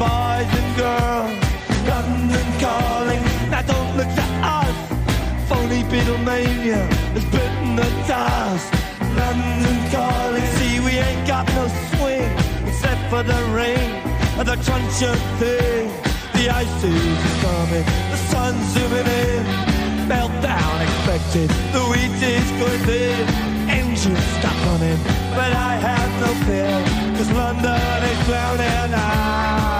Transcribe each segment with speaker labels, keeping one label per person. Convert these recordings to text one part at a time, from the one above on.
Speaker 1: Boys and girls. London calling, now don't look to us. Phony Beatlemania has bitten the dust. London calling, see we ain't got no swing except for the rain and the crunch of thing. The ice is coming, the sun's zooming in. Meltdown expected, the wheat is going thin. Engines stop running, but I have no fear, cause London is drowning. I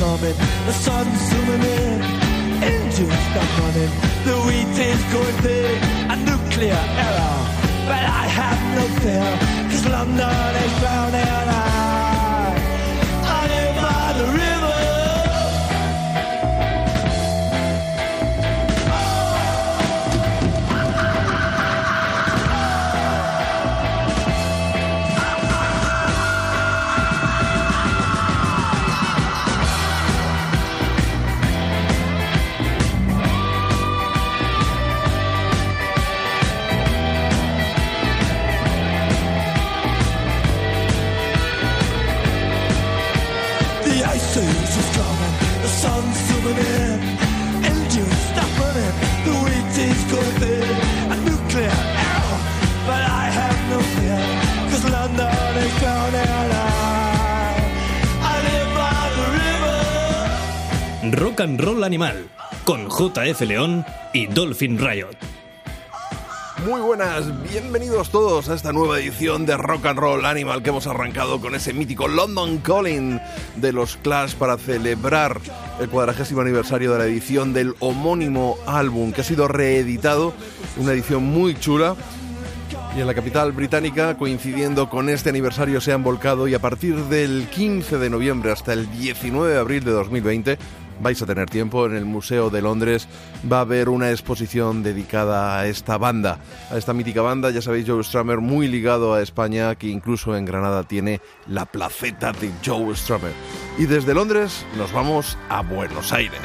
Speaker 1: coming, the sun's zooming in, engines stop running, the wheat is going big, a nuclear error. But I have no fear, cause London is drowning. I,
Speaker 2: Rock and Roll Animal con JF León y Dolphin Riot.
Speaker 3: Muy buenas, bienvenidos todos a esta nueva edición de Rock and Roll Animal que hemos arrancado con ese mítico London Calling de los Clash para celebrar el cuadragésimo aniversario de la edición del homónimo álbum que ha sido reeditado, una edición muy chula. Y en la capital británica, coincidiendo con este aniversario, se han volcado y a partir del 15 de noviembre hasta el 19 de abril de 2020 vais a tener tiempo, en el Museo de Londres va a haber una exposición dedicada a esta banda, a esta mítica banda, ya sabéis, Joe Strummer muy ligado a España, que incluso en Granada tiene la placeta de Joe Strummer. Y desde Londres nos vamos a Buenos Aires.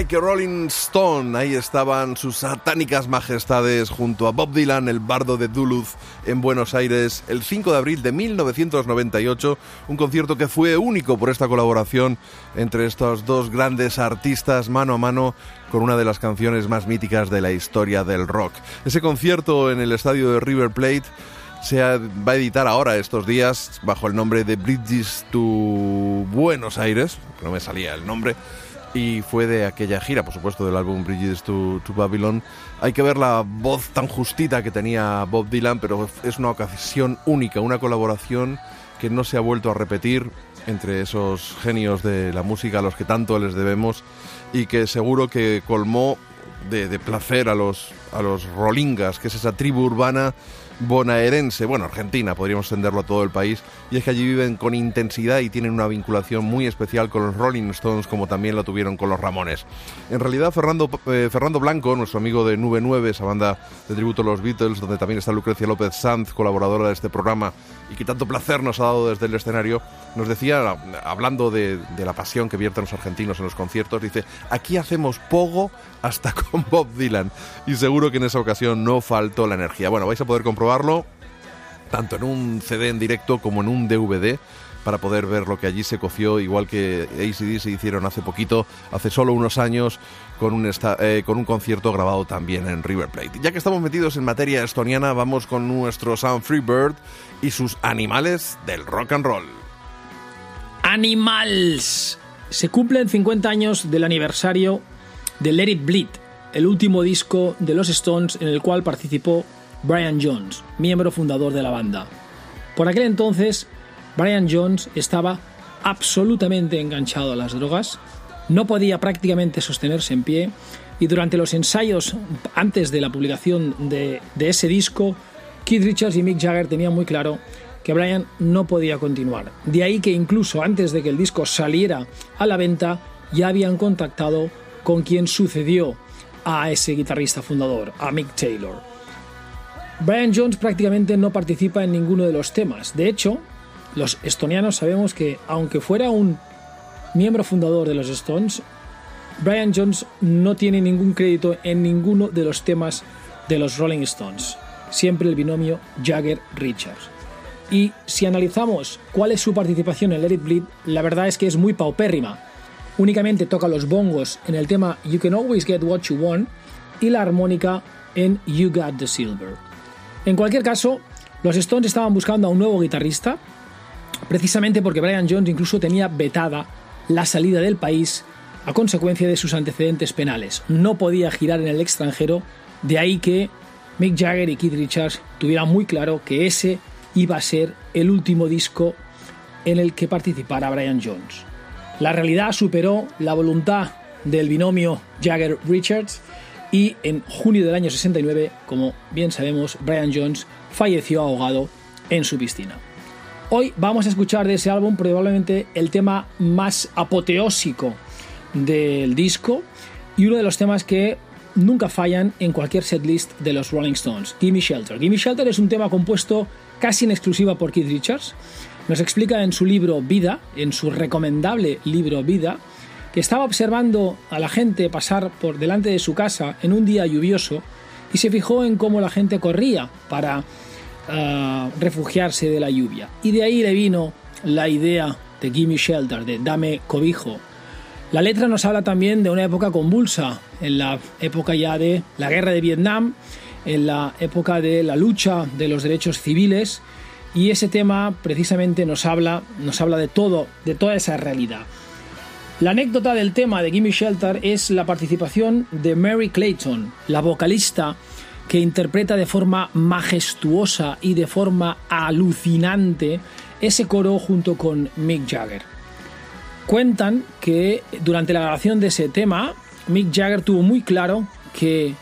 Speaker 3: Like Rolling Stone, ahí estaban sus satánicas majestades junto a Bob Dylan, el bardo de Duluth, en Buenos Aires, el 5 de abril de 1998, un concierto que fue único por esta colaboración entre estos dos grandes artistas mano a mano con una de las canciones más míticas de la historia del rock. Ese concierto en el estadio de River Plate se va a editar ahora estos días bajo el nombre de Bridges to Buenos Aires, no me salía el nombre, y fue de aquella gira, por supuesto, del álbum Bridges to, Babylon. Hay que ver la voz tan justita que tenía Bob Dylan, pero es una ocasión única, una colaboración que no se ha vuelto a repetir entre esos genios de la música a los que tanto les debemos y que seguro que colmó de placer a los, a los rolingas, que es esa tribu urbana bonaerense, bueno, argentina, podríamos extenderlo a todo el país, y es que allí viven con intensidad y tienen una vinculación muy especial con los Rolling Stones, como también lo tuvieron con los Ramones. En realidad, Fernando, eh, Fernando Blanco, nuestro amigo de Nube 9, esa banda de tributo a los Beatles, donde también está Lucrecia López Sanz, colaboradora de este programa, y que tanto placer nos ha dado desde el escenario, nos decía, hablando de, de la pasión que vierten los argentinos en los conciertos, dice, aquí hacemos pogo hasta con Bob Dylan, y seguro que en esa ocasión no faltó la energía. Bueno, vais a poder comprobarlo tanto en un CD en directo como en un DVD para poder ver lo que allí se coció, igual que ACD se hicieron hace poquito, hace solo unos años, con un, eh, con un concierto grabado también en River Plate. Ya que estamos metidos en materia estoniana, vamos con nuestro Sound Freebird y sus animales del rock and roll.
Speaker 4: Animals. Se cumplen 50 años del aniversario de Let It Bleed, el último disco de los Stones en el cual participó Brian Jones, miembro fundador de la banda. Por aquel entonces, Brian Jones estaba absolutamente enganchado a las drogas, no podía prácticamente sostenerse en pie y durante los ensayos antes de la publicación de, ese disco, Keith Richards y Mick Jagger tenían muy claro que Brian no podía continuar. De ahí que incluso antes de que el disco saliera a la venta, ya habían contactado con quien sucedió a ese guitarrista fundador, a Mick Taylor. Brian Jones prácticamente no participa en ninguno de los temas. De hecho, los estonianos sabemos que, aunque fuera un miembro fundador de los Stones, Brian Jones no tiene ningún crédito en ninguno de los temas de los Rolling Stones. Siempre el binomio Jagger-Richards. Y si analizamos cuál es su participación en Let Bleed, la verdad es que es muy paupérrima. Únicamente toca los bongos en el tema You Can Always Get What You Want y la armónica en You Got the Silver. En cualquier caso, los Stones estaban buscando a un nuevo guitarrista, precisamente porque Brian Jones incluso tenía vetada la salida del país a consecuencia de sus antecedentes penales. No podía girar en el extranjero, de ahí que Mick Jagger y Keith Richards tuvieran muy claro que ese iba a ser el último disco en el que participara Brian Jones. La realidad superó la voluntad del binomio Jagger-Richards y en junio del año 69, como bien sabemos, Brian Jones falleció ahogado en su piscina. Hoy vamos a escuchar de ese álbum probablemente el tema más apoteósico del disco y uno de los temas que nunca fallan en cualquier setlist de los Rolling Stones, Gimme Shelter. Gimme Shelter es un tema compuesto casi en exclusiva por Keith Richards. Nos explica en su libro Vida, en su recomendable libro Vida, que estaba observando a la gente pasar por delante de su casa en un día lluvioso y se fijó en cómo la gente corría para ah, refugiarse de la lluvia. Y de ahí le vino la idea de Gimme Shelter, de Dame cobijo. La letra nos habla también de una época convulsa, en la época ya de la guerra de Vietnam, en la época de la lucha de los derechos civiles y ese tema precisamente nos habla, nos habla de todo, de toda esa realidad. La anécdota del tema de Gimme Shelter es la participación de Mary Clayton, la vocalista que interpreta de forma majestuosa y de forma alucinante ese coro junto con Mick Jagger. Cuentan que durante la grabación de ese tema, Mick Jagger tuvo muy claro que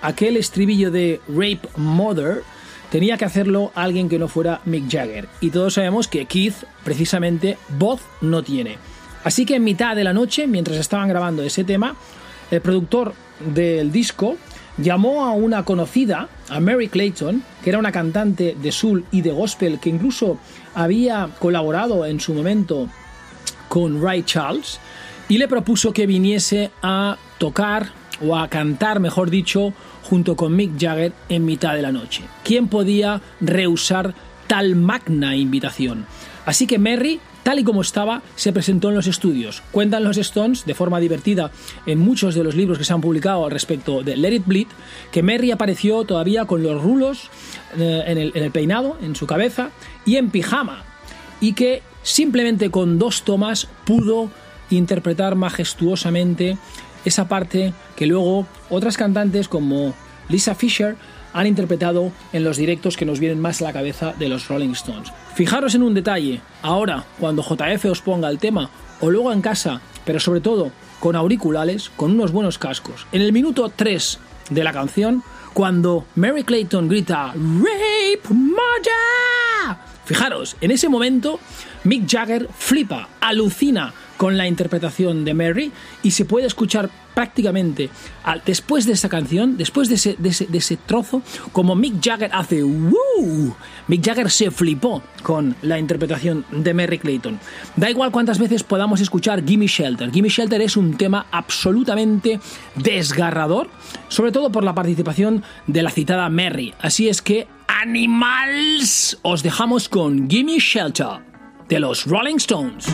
Speaker 4: aquel estribillo de Rape Mother tenía que hacerlo alguien que no fuera Mick Jagger. Y todos sabemos que Keith, precisamente, voz no tiene. Así que en mitad de la noche, mientras estaban grabando ese tema, el productor del disco llamó a una conocida, a Mary Clayton, que era una cantante de soul y de gospel que incluso había colaborado en su momento con Ray Charles, y le propuso que viniese a tocar o a cantar, mejor dicho, junto con Mick Jagger en mitad de la noche. ¿Quién podía rehusar tal magna invitación? Así que Mary, tal y como estaba, se presentó en los estudios. Cuentan los Stones, de forma divertida, en muchos de los libros que se han publicado al respecto de Let It Bleed, que Mary apareció todavía con los rulos eh, en el peinado, en su cabeza, y en pijama. Y que simplemente con dos tomas pudo interpretar majestuosamente esa parte que luego otras cantantes como Lisa Fisher han interpretado en los directos que nos vienen más a la cabeza de los Rolling Stones. Fijaros en un detalle, ahora cuando JF os ponga el tema o luego en casa, pero sobre todo con auriculares, con unos buenos cascos. En el minuto 3 de la canción, cuando Mary Clayton grita Rape Murder. Fijaros, en ese momento Mick Jagger flipa, alucina con la interpretación de Mary y se puede escuchar prácticamente al- después de esa canción, después de ese, de ese- trozo, como Mick Jagger hace. Mick Jagger se flipó con la interpretación de Mary Clayton. Da igual cuántas veces podamos escuchar Gimme Shelter. Gimme Shelter es un tema absolutamente desgarrador, sobre todo por la participación de la citada Mary. Así es que, animals, os dejamos con Gimme Shelter de los Rolling Stones.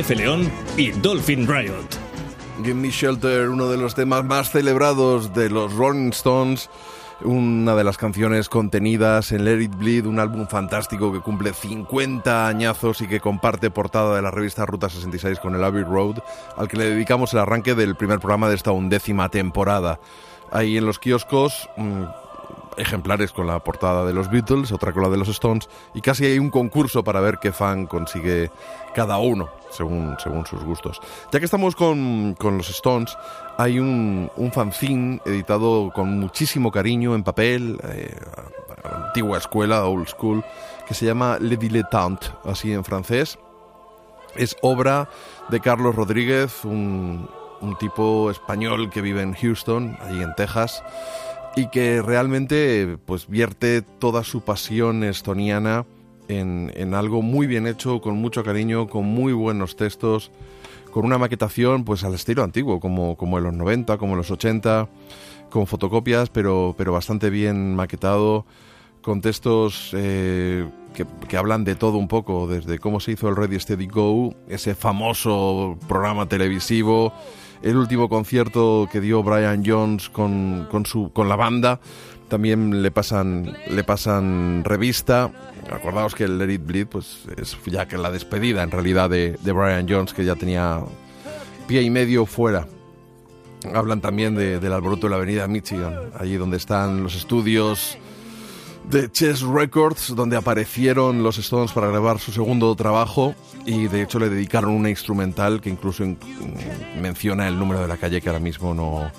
Speaker 2: JF León y Dolphin Riot.
Speaker 3: Give Me Shelter, uno de los temas más celebrados de los Rolling Stones, una de las canciones contenidas en Let It Bleed, un álbum fantástico que cumple 50 añazos y que comparte portada de la revista Ruta 66 con el Abbey Road, al que le dedicamos el arranque del primer programa de esta undécima temporada. Ahí en los kioscos, mm, ejemplares con la portada de los Beatles, otra con la de los Stones, y casi hay un concurso para ver qué fan consigue cada uno, según, según sus gustos. Ya que estamos con, con los Stones, hay un, un fanzine editado con muchísimo cariño en papel, eh, antigua escuela, old school, que se llama Le Dilettante, así en francés. Es obra de Carlos Rodríguez, un, un tipo español que vive en Houston, allí en Texas, y que realmente pues vierte toda su pasión estoniana en, algo muy bien hecho, con mucho cariño, con muy buenos textos, con una maquetación pues al estilo antiguo, como, como en los 90, como en los 80, con fotocopias, pero, pero bastante bien maquetado, con textos eh, que, que, hablan de todo un poco, desde cómo se hizo el Ready Steady Go, ese famoso programa televisivo, el último concierto que dio Brian Jones con, con, su, con la banda. También le pasan, le pasan revista. Acordaos que el Let Bleed pues, es ya que la despedida en realidad de, Brian Jones, que ya tenía pie y medio fuera. Hablan también de, del alboroto de la avenida Michigan, allí donde están los estudios de Chess Records, donde aparecieron los Stones para grabar su segundo trabajo y de hecho le dedicaron una instrumental que incluso in menciona el número de la calle que ahora mismo no,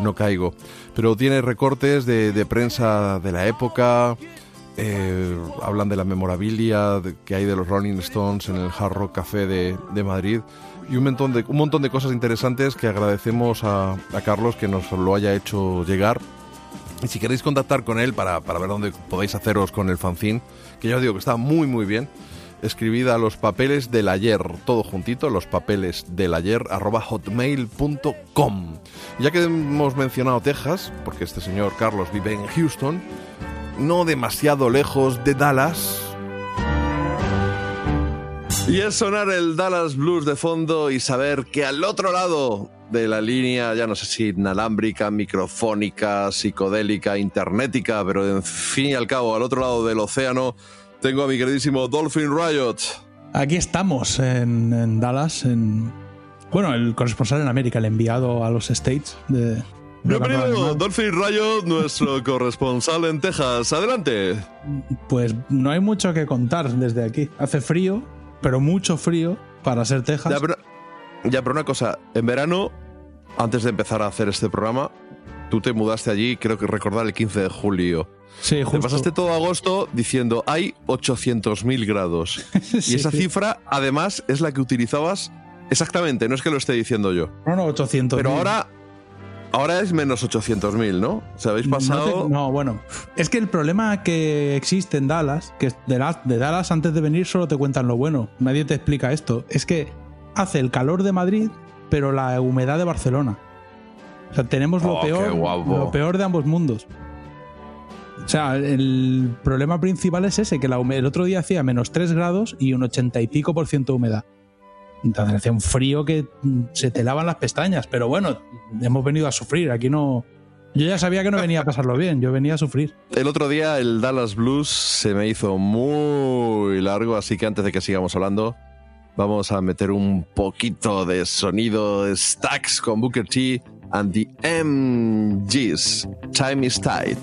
Speaker 3: no caigo. Pero tiene recortes de, de prensa de la época, eh, hablan de la memorabilia que hay de los Rolling Stones en el Hard Rock Café de, de Madrid y un montón de, un montón de cosas interesantes que agradecemos a, a Carlos que nos lo haya hecho llegar. Y si queréis contactar con él para, para, ver dónde podéis haceros con el fanzine, que ya os digo que está muy muy bien, escribid a los papeles del ayer, todo juntito, los papeles del ayer, hotmail.com. Ya que hemos mencionado Texas, porque este señor Carlos vive en Houston, no demasiado lejos de Dallas, y es sonar el Dallas Blues de fondo y saber que al otro lado de la línea, ya no sé si inalámbrica, microfónica, psicodélica, internética, pero en fin y al cabo, al otro lado del océano, tengo a mi queridísimo Dolphin Riot.
Speaker 5: Aquí estamos en, en Dallas, en bueno, el corresponsal en América, el enviado a los States de,
Speaker 3: Bienvenido, Dolphin Riot, nuestro corresponsal en Texas. Adelante.
Speaker 5: Pues no hay mucho que contar desde aquí. Hace frío, pero mucho frío para ser Texas.
Speaker 3: Ya pero, ya, pero una cosa, en verano, antes de empezar a hacer este programa, tú te mudaste allí, creo que recordar el 15 de julio.
Speaker 5: Sí, justo.
Speaker 3: Te pasaste todo agosto diciendo hay 800.000 grados. sí, y esa sí. cifra, además, es la que utilizabas exactamente, no es que lo esté diciendo yo.
Speaker 5: No, no, 800.
Speaker 3: Pero ahora Ahora es menos 800.000, ¿no? ¿Se habéis pasado?
Speaker 5: No, te, no, bueno. Es que el problema que existe en Dallas, que de, la, de, Dallas antes de venir solo te cuentan lo bueno. Nadie te explica esto. Es que hace el calor de Madrid, pero la humedad de Barcelona. O sea, tenemos lo,
Speaker 3: oh,
Speaker 5: peor, lo peor de ambos mundos. O sea, el problema principal es ese, que el otro día hacía menos 3 grados y un 80 y pico por ciento de humedad. Entonces hacía un frío que se te lavan las pestañas, pero bueno, hemos venido a sufrir, aquí no... Yo ya sabía que no venía a pasarlo bien, yo venía a sufrir.
Speaker 3: El otro día el Dallas Blues se me hizo muy largo, así que antes de que sigamos hablando, vamos a meter un poquito de sonido Stacks con Booker T and the MGs. Time is tight.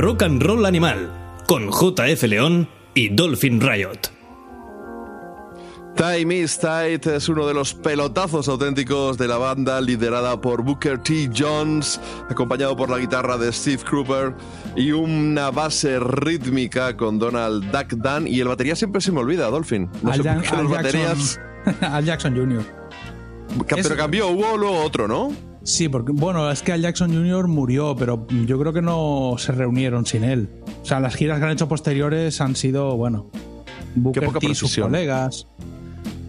Speaker 2: Rock and Roll Animal, con JF León y Dolphin Riot.
Speaker 3: Time is Tight es uno de los pelotazos auténticos de la banda liderada por Booker T. Jones, acompañado por la guitarra de Steve Cropper y una base rítmica con Donald Duck Dunn y el batería siempre se me olvida, Dolphin. No sé
Speaker 5: Al,
Speaker 3: por qué
Speaker 5: Jan-
Speaker 3: los
Speaker 5: Al
Speaker 3: baterías...
Speaker 5: Jackson, Al Jackson Jr.
Speaker 3: Pero cambió, hubo luego otro, ¿no?
Speaker 5: Sí, porque bueno, es que Al Jackson Jr. murió, pero yo creo que no se reunieron sin él. O sea, las giras que han hecho posteriores han sido, bueno, Booker T y sus colegas.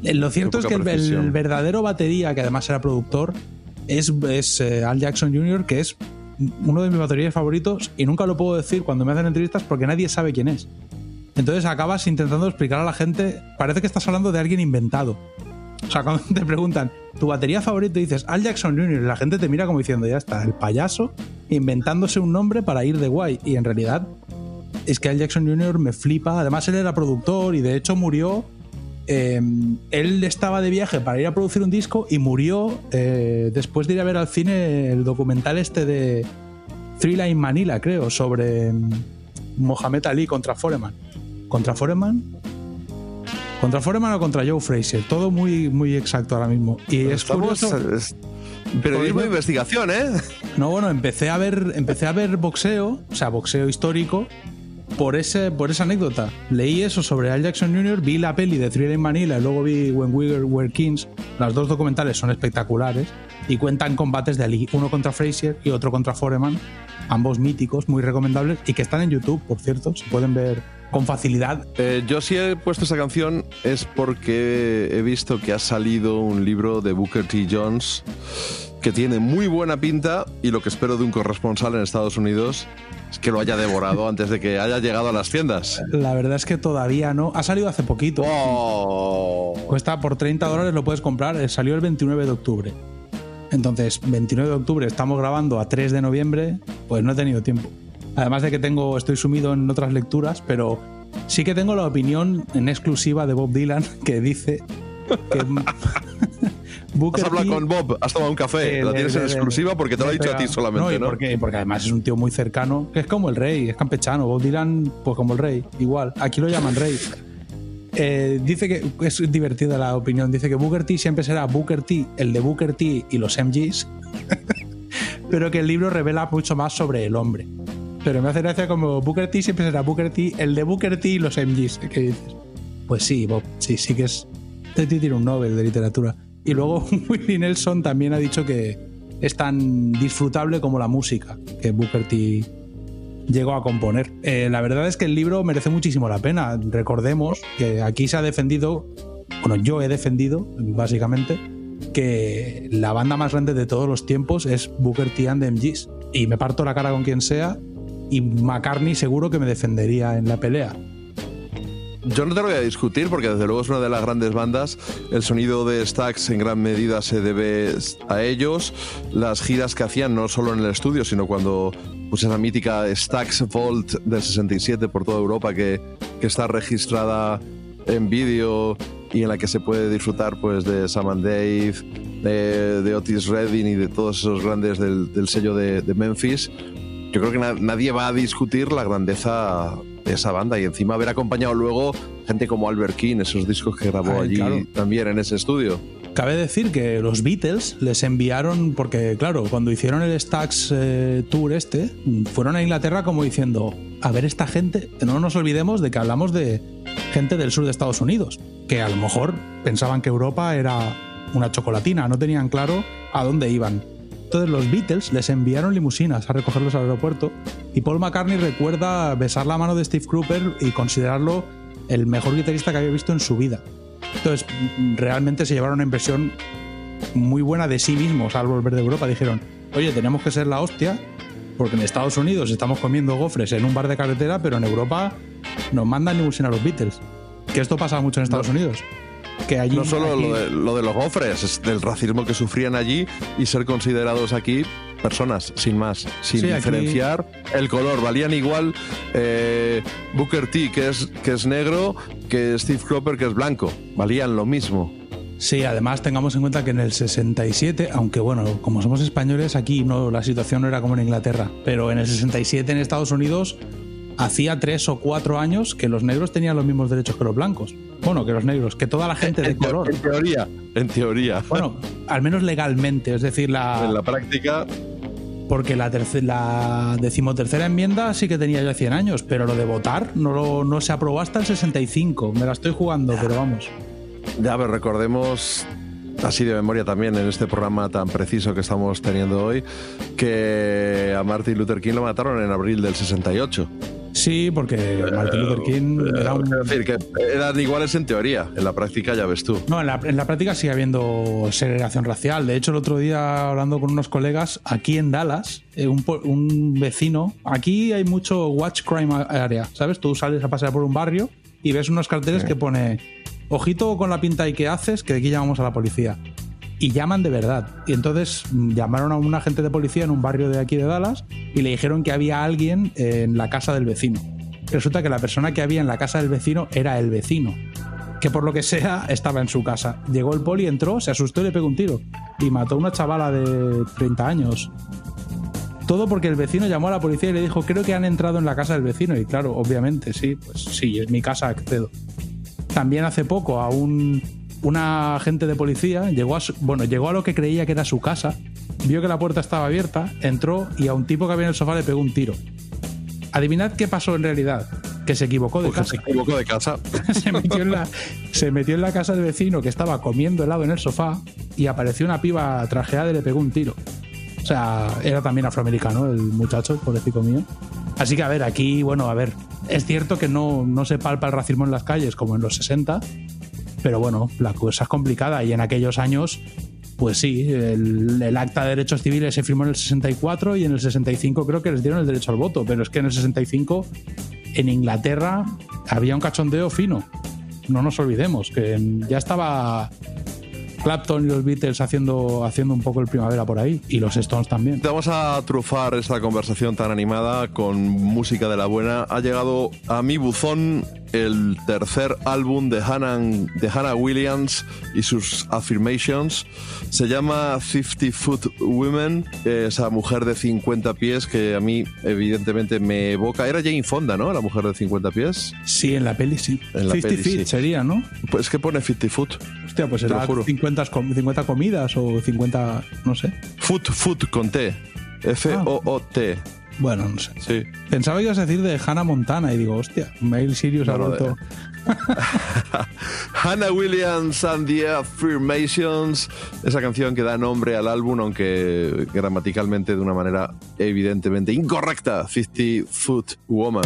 Speaker 5: Eh, Lo cierto es que el verdadero batería, que además era productor, es, es, eh, Al Jackson Jr., que es uno de mis baterías favoritos y nunca lo puedo decir cuando me hacen entrevistas porque nadie sabe quién es. Entonces acabas intentando explicar a la gente, parece que estás hablando de alguien inventado. O sea, cuando te preguntan, ¿tu batería favorito? Y dices, Al Jackson Jr. La gente te mira como diciendo, ya está, el payaso inventándose un nombre para ir de guay. Y en realidad es que Al Jackson Jr. me flipa. Además, él era productor y de hecho murió. eh, él estaba de viaje para ir a producir un disco y murió eh, después de ir a ver al cine el documental este de Thriller in Manila, creo, sobre mm, Mohamed Ali contra Foreman. ¿Contra Foreman? ¿Contra Foreman o contra Joe Fraser? Todo muy, muy exacto ahora mismo. Y es
Speaker 3: Estamos,
Speaker 5: curioso.
Speaker 3: es- periodismo de investigación, ¿eh?
Speaker 5: No, bueno, empecé a ver, empecé a ver boxeo, o sea, boxeo histórico, por ese, por esa anécdota. Leí eso sobre Al Jackson Jr., vi la peli de Thriller in Manila y luego vi When We Were Kings. Las dos documentales son espectaculares y cuentan combates de Ali, uno contra Fraser y otro contra Foreman, ambos míticos, muy recomendables y que están en YouTube, por cierto, se pueden ver con facilidad.
Speaker 3: Eh, yo si he puesto esa canción es porque he visto que ha salido un libro de Booker T. Jones que tiene muy buena pinta y lo que espero de un corresponsal en Estados Unidos es que lo haya devorado antes de que haya llegado a las tiendas.
Speaker 5: La verdad es que todavía no. Ha salido hace poquito.
Speaker 3: Oh.
Speaker 5: Cuesta por 30 dólares, lo puedes comprar. eh, Salió el 29 de octubre. Entonces, 29 de octubre, estamos grabando a 3 de noviembre, pues no he tenido tiempo. Además de que tengo, estoy sumido en otras lecturas, pero sí que tengo la opinión en exclusiva de Bob Dylan que dice que Booker
Speaker 3: Has hablado
Speaker 5: T-
Speaker 3: con Bob, has tomado un café,
Speaker 5: eh,
Speaker 3: la tienes en exclusiva porque te lo ha dicho a ti solamente,
Speaker 5: y
Speaker 3: ¿no?
Speaker 5: Porque, porque además es un tío muy cercano, que es como el rey, es campechano. Bob Dylan, pues como el rey, igual. Aquí lo llaman rey. Eh, dice que es divertida la opinión. Dice que Booker T siempre será Booker T, el de Booker T y los MGs, pero que el libro revela mucho más sobre el hombre. Pero me hace gracia como Booker T siempre será Booker T, el de Booker T y los MGs. Pues sí, Bob, sí, sí que es. Tío tiene un Nobel de literatura. Y luego Willie Nelson también ha dicho que es tan disfrutable como la música que Booker T llegó a componer. Eh, la verdad es que el libro merece muchísimo la pena. Recordemos que aquí se ha defendido, bueno, yo he defendido, básicamente, que la banda más grande de todos los tiempos es Booker T and the MGs. Y me parto la cara con quien sea, y McCartney seguro que me defendería en la pelea.
Speaker 3: Yo no te lo voy a discutir porque desde luego es una de las grandes bandas. El sonido de Stax en gran medida se debe a ellos. Las giras que hacían no solo en el estudio, sino cuando pues esa mítica Stax Vault del 67 por toda Europa que, que está registrada en vídeo y en la que se puede disfrutar pues de Sam and Dave, de, Otis Redding y de todos esos grandes del, sello de Memphis. Yo creo que na- nadie va a discutir la grandeza de esa banda y encima haber acompañado luego gente como Albert King, esos discos que grabó allí
Speaker 5: claro.
Speaker 3: también en ese estudio.
Speaker 5: Cabe decir que los Beatles les enviaron, porque claro, cuando hicieron el Stax eh, Tour este, fueron a Inglaterra como diciendo, a ver esta gente, no nos olvidemos de que hablamos de gente del sur de Estados Unidos, que a lo mejor pensaban que Europa era una chocolatina, no tenían claro a dónde iban. Entonces los Beatles les enviaron limusinas a recogerlos al aeropuerto y Paul McCartney recuerda besar la mano de Steve Cropper y considerarlo el mejor guitarrista que había visto en su vida. Entonces, realmente se llevaron una impresión muy buena de sí mismos al volver de Europa. Dijeron, oye, tenemos que ser la hostia, porque en Estados Unidos estamos comiendo gofres en un bar de carretera, pero en Europa nos mandan limusina a los Beatles. Que esto pasa mucho en Estados Unidos. Que allí,
Speaker 3: No solo
Speaker 5: aquí-
Speaker 3: lo de, lo de los gofres, es del racismo que sufrían allí y ser considerados aquí personas, sin más, sin
Speaker 5: Sí, aquí-
Speaker 3: diferenciar el color. Valían igual eh, Booker T, que es, que es negro, que Steve Cropper, que es blanco. Valían lo mismo.
Speaker 5: Sí, además tengamos en cuenta que en el 67, aunque bueno, como somos españoles, aquí no la situación no era como en Inglaterra, pero en el 67 en Estados Unidos hacía tres o cuatro años que los negros tenían los mismos derechos que los blancos. Bueno, que los negros, que toda la gente de
Speaker 3: En,
Speaker 5: color.
Speaker 3: en teoría, en teoría.
Speaker 5: Bueno, al menos legalmente, es decir, la,
Speaker 3: en la práctica,
Speaker 5: porque la, terce- la decimotercera enmienda sí que tenía ya 100 años, pero lo de votar no, lo- no se aprobó hasta el 65. Me la estoy jugando, pero vamos.
Speaker 3: ya ver, recordemos así de memoria también en este programa tan preciso que estamos teniendo hoy, que a Martin Luther King lo mataron en abril del 68.
Speaker 5: Sí, porque Martin Luther King era un...
Speaker 3: Es decir, que eran iguales en teoría, en la práctica ya ves tú.
Speaker 5: No, en la, en la práctica sigue habiendo segregación racial. De hecho, el otro día hablando con unos colegas, aquí en Dallas, eh, un, po- un vecino, aquí hay mucho watch crime area, ¿sabes? Tú sales a pasear por un barrio y ves unos carteles que pone, ojito con la pinta y que haces, que de aquí llamamos a la policía. Y llaman de verdad. Y entonces mm, llamaron a un agente de policía en un barrio de aquí de Dallas y le dijeron que había alguien en la casa del vecino. Resulta que la persona que había en la casa del vecino era el vecino que por lo que sea estaba en su casa. Llegó el poli, entró, se asustó y le pegó un tiro. Y mató a una chavala de 30 años. Todo porque el vecino llamó a la policía y le dijo, creo que han entrado en la casa del vecino. Y claro, obviamente, sí, pues sí, es mi casa, accedo. También hace poco a un una agente de policía llegó a su- bueno, llegó a lo que creía que era su casa, vio que la puerta estaba abierta, entró y a un tipo que había en el sofá le pegó un tiro. Adivinad qué pasó en realidad, que se equivocó de
Speaker 3: Porque
Speaker 5: casa
Speaker 3: se equivocó de casa.
Speaker 5: se metió, en la, se metió en la casa del vecino que estaba comiendo helado en el sofá y apareció una piba trajeada y le pegó un tiro. O sea, era también afroamericano el muchacho, el pobrecito mío. Así que, a ver, aquí, bueno, a ver, es cierto que no, no se palpa el racismo en las calles como en los 60, pero bueno, la cosa es complicada y en aquellos años, pues sí, el, acta de derechos civiles se firmó en el 64 y en el 65 creo que les dieron el derecho al voto, pero es que en el 65 en Inglaterra había un cachondeo fino. No nos olvidemos que ya estaba Clapton y los Beatles haciendo, haciendo un poco el primavera por ahí y los Stones también.
Speaker 3: Vamos a trufar esta conversación tan animada con música de la buena. Ha llegado a mi buzón el tercer álbum de Hannah, de Hannah Williams y sus Affirmations. Se llama 50 Foot Women, esa mujer de 50 pies que a mí evidentemente me evoca. Era Jane Fonda, ¿no? La mujer de 50 pies.
Speaker 5: Sí, en la peli sí.
Speaker 3: En la
Speaker 5: 50
Speaker 3: peli,
Speaker 5: feet
Speaker 3: sí.
Speaker 5: sería, ¿no?
Speaker 3: Pues que pone 50 Foot.
Speaker 5: Hostia, pues
Speaker 3: juro.
Speaker 5: 50, com- 50 comidas o 50, no sé.
Speaker 3: Foot, Foot con T. F-O-O-T.
Speaker 5: Bueno, no sé.
Speaker 3: Sí.
Speaker 5: Pensaba que ibas a decir de Hannah Montana y digo, hostia, Mail Sirius ha
Speaker 3: No,
Speaker 5: vuelto.
Speaker 3: Hannah Williams and the Affirmations, esa canción que da nombre al álbum, aunque gramaticalmente de una manera evidentemente incorrecta, 50 Foot Woman.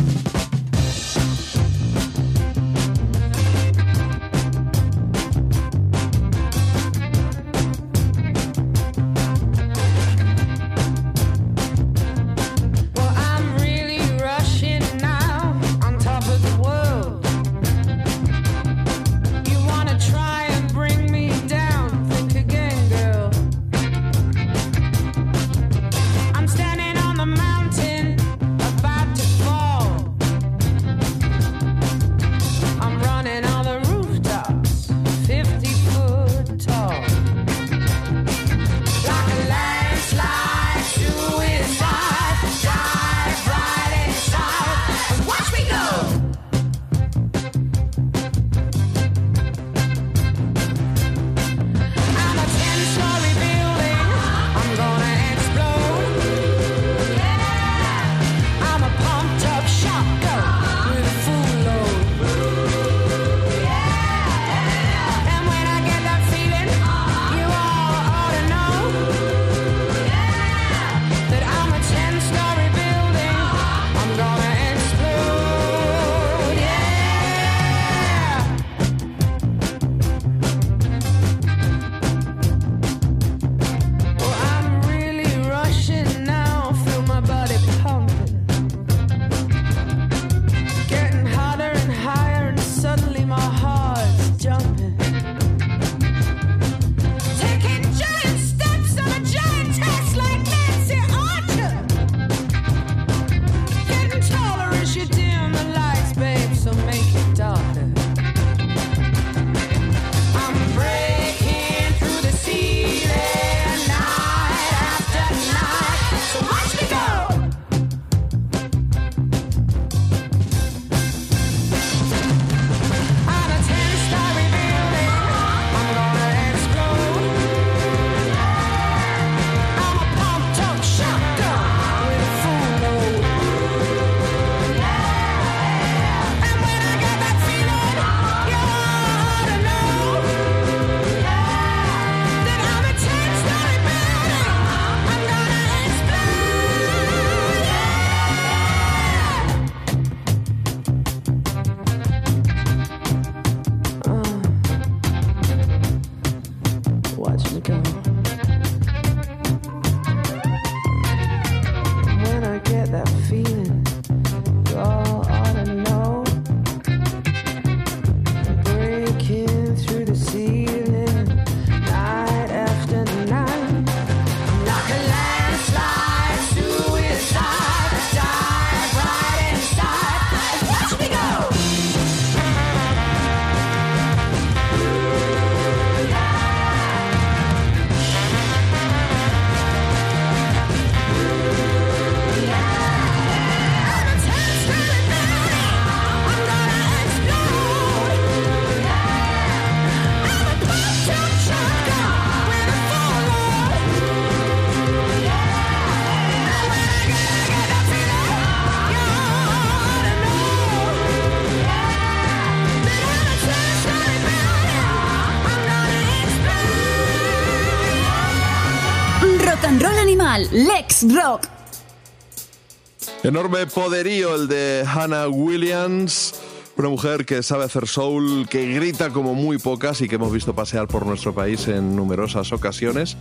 Speaker 3: Enorme poderío el de Hannah Williams, una mujer que sabe hacer soul, que grita como muy pocas y que hemos visto pasear por nuestro país en numerosas ocasiones.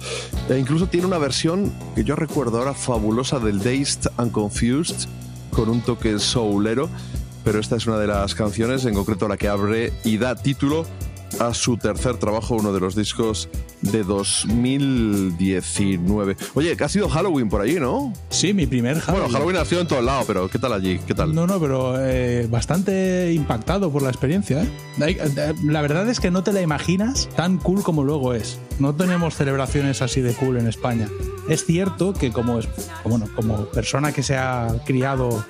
Speaker 3: E incluso tiene una versión que yo recuerdo ahora fabulosa del Dazed and Confused, con un toque soulero, pero esta es una de las canciones, en concreto la que abre y da título a su tercer trabajo, uno de los discos de 2019. Oye, que ha sido Halloween por allí, ¿no?
Speaker 5: Sí, mi primer Halloween.
Speaker 3: Bueno, Halloween ha sido en todos lados, pero ¿qué tal allí? ¿Qué tal?
Speaker 5: No, no, pero eh, bastante impactado por la experiencia. ¿eh? Eh, La verdad es que no te la imaginas tan cool como luego es. No tenemos celebraciones así de cool en España. Es cierto que como, bueno, como persona que se ha criado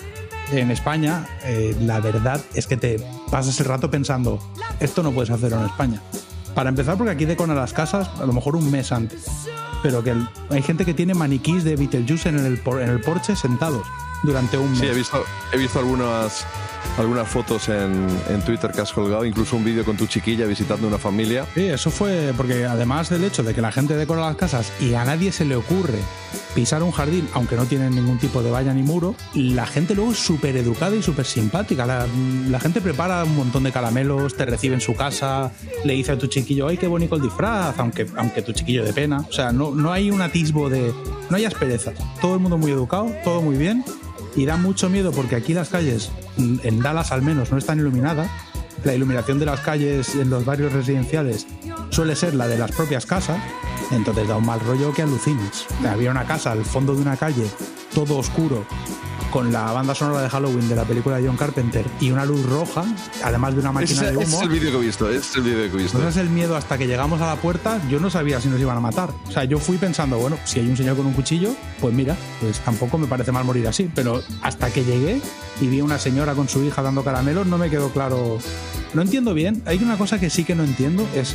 Speaker 5: en España, eh, la verdad es que te pasas el rato pensando, esto no puedes hacerlo en España. Para empezar, porque aquí decoran las casas a lo mejor un mes antes. Pero que el- hay gente que tiene maniquís de Beetlejuice en el, por- en el porche sentados durante un mes.
Speaker 3: Sí, he visto, he visto algunas, algunas fotos en, en Twitter que has colgado, incluso un vídeo con tu chiquilla visitando una familia.
Speaker 5: Sí, eso fue porque además del hecho de que la gente decora las casas y a nadie se le ocurre pisar un jardín, aunque no tienen ningún tipo de valla ni muro, la gente luego es súper educada y súper simpática. La, gente prepara un montón de caramelos, te recibe en su casa, le dice a tu chiquillo, ¡ay, qué bonito el disfraz! Aunque, aunque tu chiquillo de pena. O sea, no, no hay un atisbo de... No hay asperezas. Todo el mundo muy educado, todo muy bien. Y da mucho miedo porque aquí las calles, en Dallas al menos, no están iluminadas. La iluminación de las calles en los barrios residenciales suele ser la de las propias casas, entonces da un mal rollo que alucinas. Había una casa al fondo de una calle, todo oscuro, con la banda sonora de Halloween de la película de John Carpenter y una luz roja, además de una máquina de
Speaker 3: ese
Speaker 5: humo.
Speaker 3: es el vídeo que he visto, es el vídeo que he visto.
Speaker 5: No es el miedo hasta que llegamos a la puerta, yo no sabía si nos iban a matar. O sea, yo fui pensando, bueno, si hay un señor con un cuchillo, pues mira, pues tampoco me parece mal morir así. Pero hasta que llegué y vi a una señora con su hija dando caramelos, no me quedó claro. No entiendo bien. Hay una cosa que sí que no entiendo, es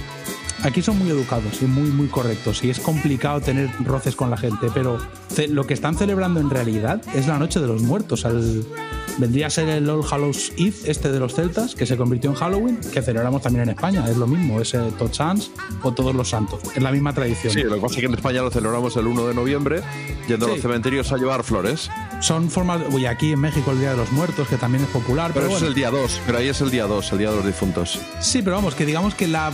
Speaker 5: aquí son muy educados y muy, muy correctos y es complicado tener roces con la gente, pero lo que están celebrando en realidad es la Noche de los Muertos. Al, vendría a ser el All Hallows Eve, este de los celtas, que se convirtió en Halloween, que celebramos también en España. Es lo mismo, es eh, Tots Sants o Todos los Santos. Es la misma tradición.
Speaker 3: Sí, lo que pasa es que en España lo celebramos el 1 de noviembre, yendo a
Speaker 5: Sí.
Speaker 3: los cementerios a llevar flores.
Speaker 5: Son formas. Uy, aquí en México el Día de los Muertos, que también es popular.
Speaker 3: Pero
Speaker 5: Pero,
Speaker 3: eso
Speaker 5: bueno.
Speaker 3: es el día 2, pero ahí es el día 2, el día de los difuntos.
Speaker 5: Sí, pero vamos, que digamos que la,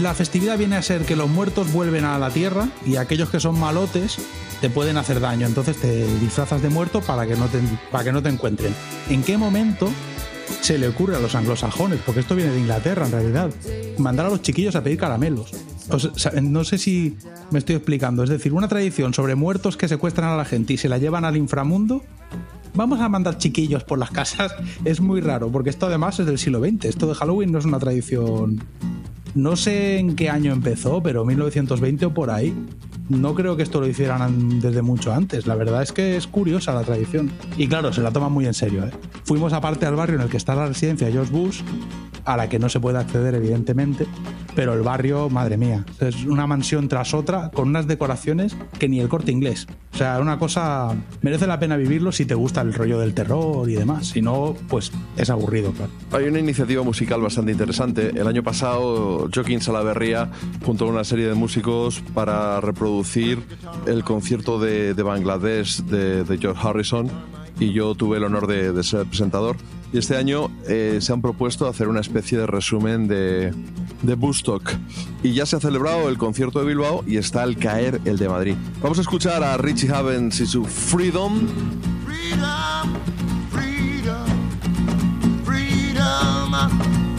Speaker 5: la festividad viene a ser que los muertos vuelven a la tierra y aquellos que son malotes te pueden hacer daño. Entonces te disfrazas de muerto para que no te, para que no te encuentren. ¿En qué momento se le ocurre a los anglosajones? Porque esto viene de Inglaterra en realidad. Mandar a los chiquillos a pedir caramelos. No sé si me estoy explicando. Es decir, una tradición sobre muertos que secuestran a la gente y se la llevan al inframundo. Vamos a mandar chiquillos por las casas. Es muy raro, porque esto además es del siglo XX. Esto de Halloween no es una tradición. No sé en qué año empezó, pero 1920 o por ahí. No creo que esto lo hicieran desde mucho antes. La verdad es que es curiosa la tradición. Y claro, se la toman muy en serio. ¿eh? Fuimos aparte al barrio en el que está la residencia de George Bush, a la que no se puede acceder evidentemente, pero el barrio, madre mía, es una mansión tras otra con unas decoraciones que ni el corte inglés. O sea, una cosa merece la pena vivirlo si te gusta el rollo del terror y demás. Si no, pues es aburrido, claro.
Speaker 3: Hay una iniciativa musical bastante interesante. El año pasado, Joaquín Salaverría, junto con una serie de músicos, para reproducir el concierto de, de Bangladesh de, George Harrison, y yo tuve el honor de, de ser presentador. Y este año eh, se han propuesto hacer una especie de resumen de, de Bustock. Y ya se ha celebrado el concierto de Bilbao y está al caer el de Madrid. Vamos a escuchar a Richie Havens y su Freedom.
Speaker 6: Freedom, freedom, freedom, freedom,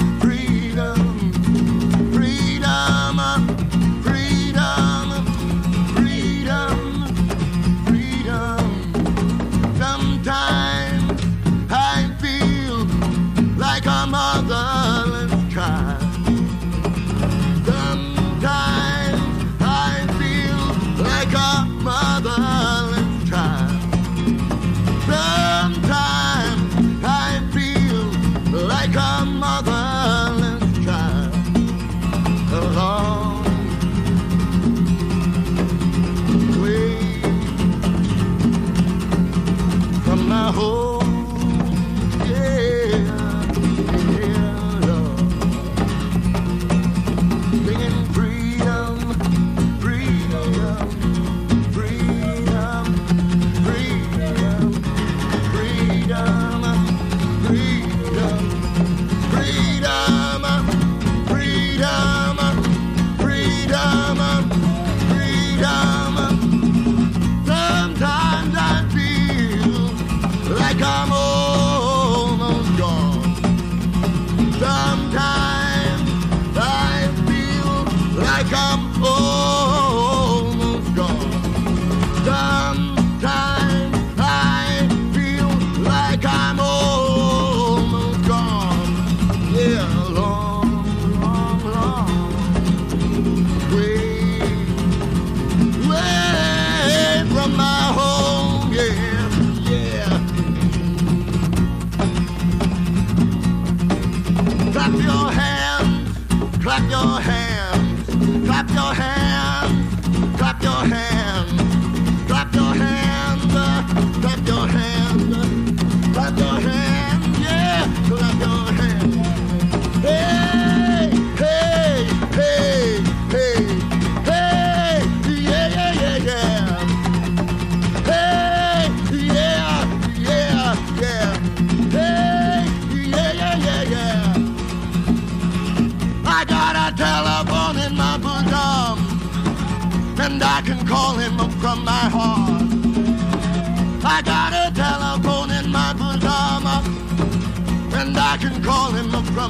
Speaker 6: Sometimes I feel like a motherless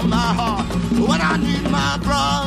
Speaker 6: my heart. When I need my brother,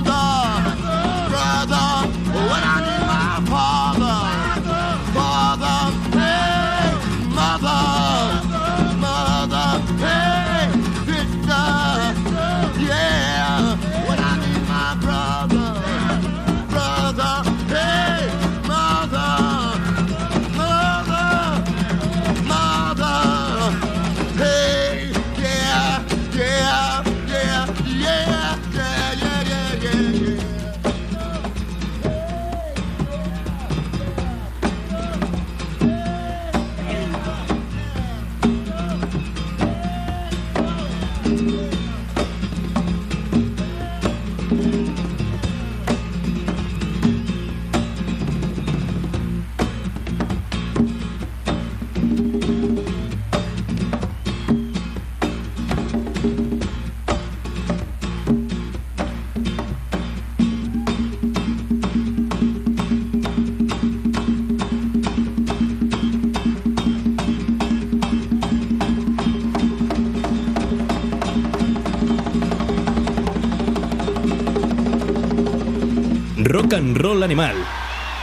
Speaker 2: and Roll Animal.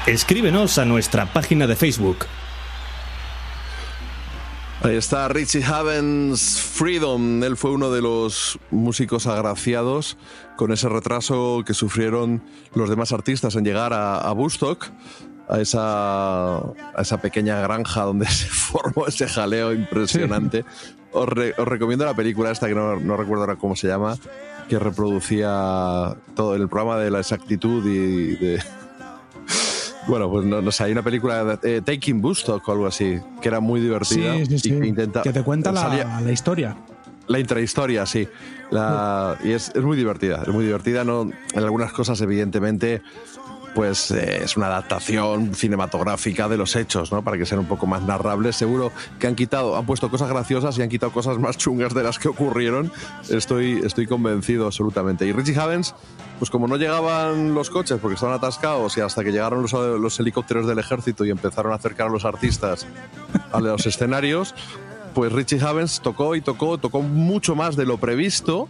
Speaker 2: Escríbenos a nuestra página de Facebook.
Speaker 3: Ahí está Richie Havens Freedom. Él fue uno de los músicos agraciados con ese retraso que sufrieron los demás artistas en llegar a, a Woodstock, a esa, a esa pequeña granja donde se formó ese jaleo impresionante. Os, re- os recomiendo la película esta, que no, no recuerdo ahora cómo se llama, que reproducía todo el programa de la exactitud y de... Bueno, pues no, no sé, hay una película, de, eh, Taking Woodstock o algo así, que era muy divertida.
Speaker 5: Sí, sí, sí.
Speaker 3: y que intenta-
Speaker 5: que te cuenta la, la historia.
Speaker 3: la intrahistoria, sí. La- y es, es muy divertida, es muy divertida. No, en algunas cosas, evidentemente, pues eh, es una adaptación cinematográfica de los hechos, ¿no? Para que sean un poco más narrables. Seguro que han quitado, han puesto cosas graciosas y han quitado cosas más chungas de las que ocurrieron. Estoy, estoy convencido absolutamente. Y Richie Havens, pues como no llegaban los coches porque estaban atascados y hasta que llegaron los, helicópteros del ejército y empezaron a acercar a los artistas a los escenarios, pues Richie Havens tocó y tocó, tocó mucho más de lo previsto.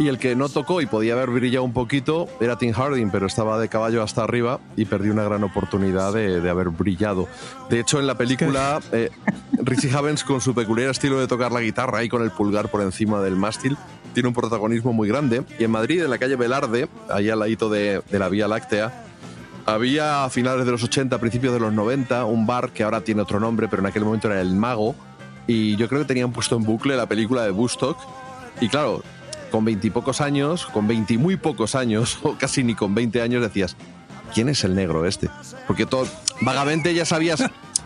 Speaker 3: Y el que no tocó y podía haber brillado un poquito era Tim Harding, pero estaba de caballo hasta arriba y perdió una gran oportunidad de, de haber brillado. De hecho, en la película, eh, Richie Havens, con su peculiar estilo de tocar la guitarra y con el pulgar por encima del mástil, tiene un protagonismo muy grande. Y en Madrid, en la calle Velarde, ahí al ladito de, de la Vía Láctea, había a finales de los 80, principios de los 90, un bar que ahora tiene otro nombre, pero en aquel momento era El Mago. Y yo creo que tenían puesto en bucle la película de Bustock. Y claro, con veintipocos años, con veinti muy pocos años, o casi ni con 20 años, decías, ¿quién es el negro este? Porque todo, vagamente ya sabías,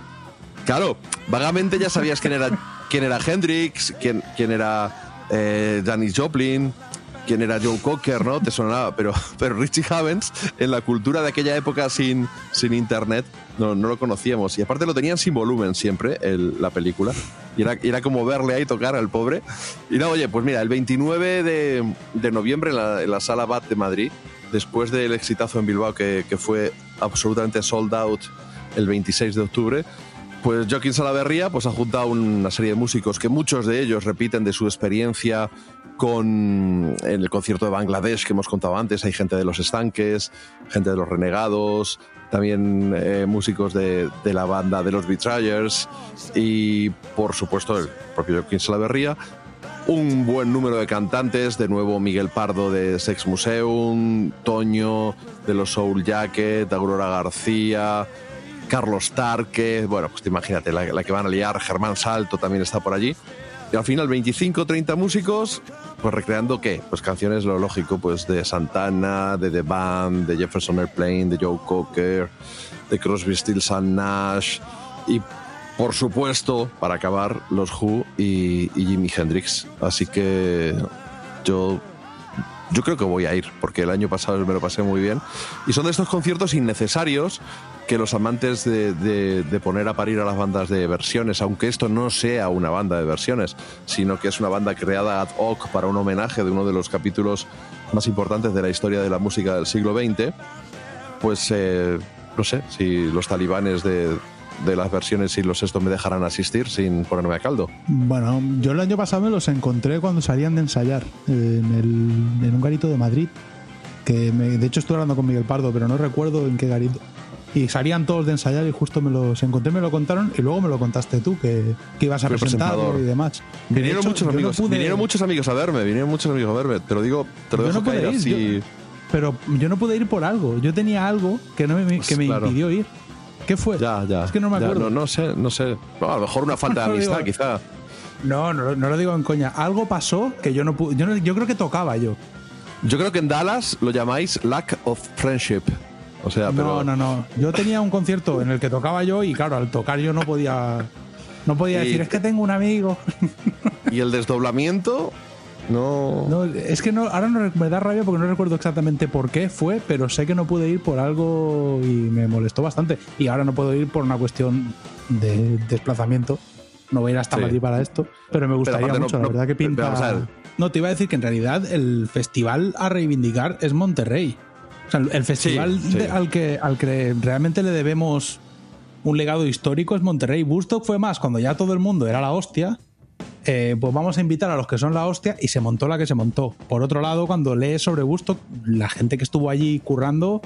Speaker 3: claro, vagamente ya sabías quién era, quién era Hendrix, quién, quién era eh, Janis Joplin, quién era Joe Cocker, ¿no? Te sonaba, pero, pero Richie Havens, en la cultura de aquella época sin, sin internet, no, no lo conocíamos. Y aparte lo tenían sin volumen siempre, el- la película. Y era, era como verle ahí tocar al pobre. Y no, oye, pues mira, el 29 de, de noviembre en la, en la Sala BAT de Madrid, después del exitazo en Bilbao que, que fue absolutamente sold out el 26 de octubre, pues Joaquín Salaverría pues, ha juntado una serie de músicos que muchos de ellos repiten de su experiencia con en el concierto de Bangladesh que hemos contado antes. Hay gente de los estanques, gente de los renegados, también eh, músicos de, de la banda de los Betrayers y, por supuesto, el propio Joaquín Salaverría. Un buen número de cantantes, de nuevo Miguel Pardo de Sex Museum, Toño de los Soul Jacket, Aurora García, Carlos Tarque, bueno, pues te imagínate, la, la que van a liar, Germán Salto también está por allí. Y al final 25, 30 músicos, pues recreando qué? Pues canciones, lo lógico, pues de Santana, de The Band, de Jefferson Airplane, de Joe Cocker, de Crosby, Stills and Nash y por supuesto, para acabar, los Who y, y Jimi Hendrix. Así que yo yo creo que voy a ir, porque el año pasado me lo pasé muy bien. Y son de estos conciertos innecesarios que los amantes de, poner a parir a las bandas de versiones, aunque esto no sea una banda de versiones, sino que es una banda creada ad hoc para un homenaje de uno de los capítulos más importantes de la historia de la música del siglo XX, pues eh, no sé si los talibanes de, de las versiones y los estos me dejarán asistir sin ponerme a caldo.
Speaker 5: Bueno, yo el año pasado me los encontré cuando salían de ensayar eh, en, el, en un garito de Madrid. Que me- de hecho estuve hablando con Miguel Pardo, pero no recuerdo en qué garito. Y salían todos de ensayar y justo me los encontré, me lo contaron y luego me lo contaste tú, que, que ibas a
Speaker 3: Fui presentador.
Speaker 5: y demás. De
Speaker 3: Vinieron
Speaker 5: hecho,
Speaker 3: muchos
Speaker 5: no
Speaker 3: amigos,
Speaker 5: pude-
Speaker 3: vinieron muchos amigos a verme, vinieron muchos amigos a verme. Te lo digo, te lo
Speaker 5: Yo
Speaker 3: dejo
Speaker 5: no pude
Speaker 3: caer
Speaker 5: ir,
Speaker 3: así.
Speaker 5: yo- pero yo no pude ir por algo. Yo tenía algo que, no me,
Speaker 3: Pues
Speaker 5: que me
Speaker 3: claro.
Speaker 5: impidió ir. ¿Qué fue?
Speaker 3: Ya, ya.
Speaker 5: Es que no me
Speaker 3: ya,
Speaker 5: acuerdo.
Speaker 3: no, no sé, no sé. A lo mejor una falta de
Speaker 5: No digo-
Speaker 3: amistad, quizá.
Speaker 5: No, no, no lo digo en coña. Algo pasó que yo no pude. Yo, creo que tocaba yo.
Speaker 3: Yo creo que en Dallas lo llamáis lack of friendship. O sea, pero.
Speaker 5: No, no, no. Yo tenía un concierto en el que tocaba yo y claro, al tocar yo no podía. No podía
Speaker 3: Y-
Speaker 5: decir, es que tengo un amigo.
Speaker 3: Y el desdoblamiento, no.
Speaker 5: No, es que no, ahora no, me da rabia porque no recuerdo exactamente por qué fue, pero sé que no pude ir por algo y me molestó bastante. Y ahora no puedo ir por una cuestión de desplazamiento. No voy a ir hasta
Speaker 3: Sí.
Speaker 5: Madrid para esto, pero me gustaría
Speaker 3: no-
Speaker 5: mucho, la verdad que pinta. No, te iba a decir que en realidad el festival a reivindicar es Monterrey. O sea, el festival
Speaker 3: sí.
Speaker 5: de- al, que, al que realmente le debemos un legado histórico es Monterrey. Woodstock fue más cuando ya todo el mundo era la hostia. Eh, pues vamos a invitar a los que son la hostia y se montó la que se montó. Por otro lado, cuando lees sobre Woodstock, la gente que estuvo allí currando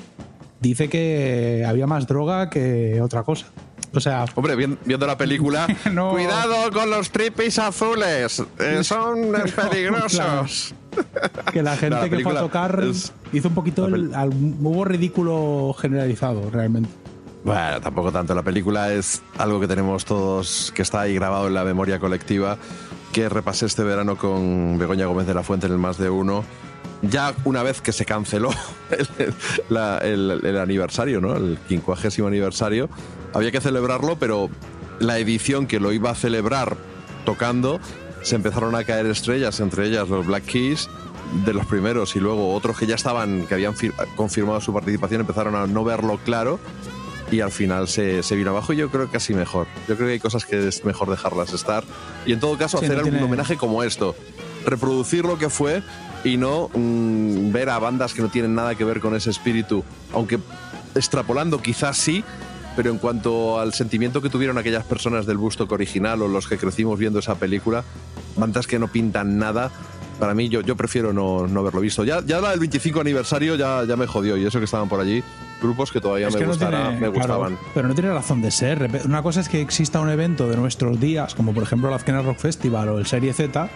Speaker 5: dice que había más droga que otra cosa. O sea,
Speaker 3: Hombre, vien- viendo la película.
Speaker 5: No.
Speaker 3: Cuidado con los tripis azules. eh, son peligrosos.
Speaker 5: que la gente
Speaker 3: No, la
Speaker 5: que fue a tocar
Speaker 3: es-
Speaker 5: hizo un poquito el, al- hubo ridículo generalizado realmente.
Speaker 3: Bueno, tampoco tanto. La película es algo que tenemos todos, que está ahí grabado en la memoria colectiva, que repasé este verano con Begoña Gómez de la Fuente en el Más de Uno. Ya una vez que se canceló el, el- aniversario, ¿no? El quincuagésimo aniversario, había que celebrarlo, pero la edición que lo iba a celebrar tocando, se empezaron a caer estrellas, entre ellas los Black Keys,
Speaker 7: de los primeros y luego otros que ya estaban, que habían fir- confirmado su participación, empezaron a no verlo claro y al final se, se vino abajo y yo creo que casi mejor. Yo creo que hay cosas que es mejor dejarlas estar y en todo caso
Speaker 5: Sí,
Speaker 7: hacer
Speaker 5: no
Speaker 7: algún homenaje como esto. Reproducir lo que fue y no mm, ver a bandas que no tienen nada que ver con ese espíritu, aunque extrapolando quizás sí, pero en cuanto al sentimiento que tuvieron aquellas personas del Bustock original o los que crecimos viendo esa película, bandas que no pintan nada, para mí yo, yo prefiero no, no haberlo visto. Ya, ya la del 25 aniversario ya, ya me jodió y eso que estaban por allí, grupos que todavía
Speaker 5: Es
Speaker 7: me,
Speaker 5: que no
Speaker 7: gustará-
Speaker 5: tiene-
Speaker 7: me
Speaker 5: claro,
Speaker 7: gustaban.
Speaker 5: pero no tiene razón de ser. Una cosa es que exista un evento de nuestros días, como por ejemplo el Azkena Rock Festival o el Serie Z,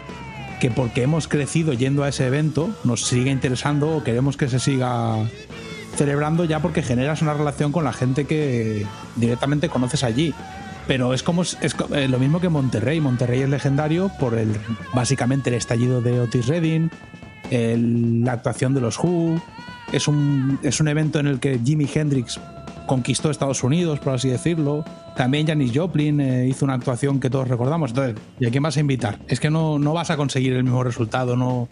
Speaker 5: que porque hemos crecido yendo a ese evento nos sigue interesando o queremos que se siga celebrando ya porque generas una relación con la gente que directamente conoces allí. Pero es como es eh, lo mismo que Monterrey. Monterrey es legendario por el básicamente el estallido de Otis Redding, la actuación de los Who. Es un, es un evento en el que Jimi Hendrix conquistó Estados Unidos, por así decirlo. También Janis Joplin eh, hizo una actuación que todos recordamos. Entonces, ¿y a quién vas a invitar? Es que no, no vas a conseguir el mismo resultado, no,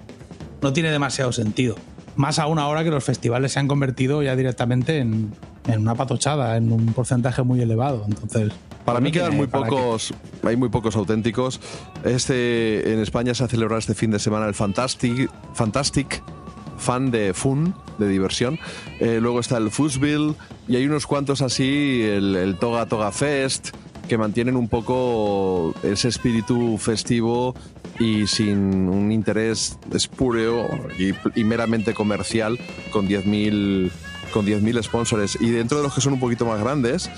Speaker 5: no tiene demasiado sentido. Más aún ahora que los festivales se han convertido ya directamente en, en una patochada, en un porcentaje muy elevado. Entonces,
Speaker 7: Para mí quedan muy
Speaker 5: qué.
Speaker 7: pocos, hay muy pocos auténticos. Este en España se ha celebrado este fin de semana el Fantastic, Fantastic Fan de Fun, de diversión. Eh, luego está el Fuzzville y hay unos cuantos así, el, el Toga Toga Fest, que mantienen un poco ese espíritu festivo y sin un interés espúreo y, y meramente comercial con 10.000 con 10.000 sponsors. Y dentro de los que son un poquito más grandes,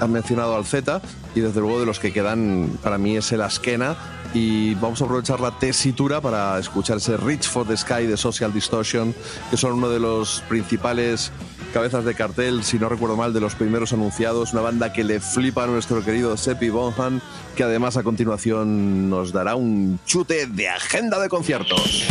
Speaker 7: han mencionado al Z y desde luego de los que quedan, para mí es el Askena. Y vamos a aprovechar la tesitura para escuchar ese Reach for the Sky de Social Distortion, que son uno de los principales cabezas de cartel, si no recuerdo mal, de los primeros anunciados. Una banda que le flipa a nuestro querido Seppi Bonham, que además a continuación nos dará un chute de agenda de conciertos.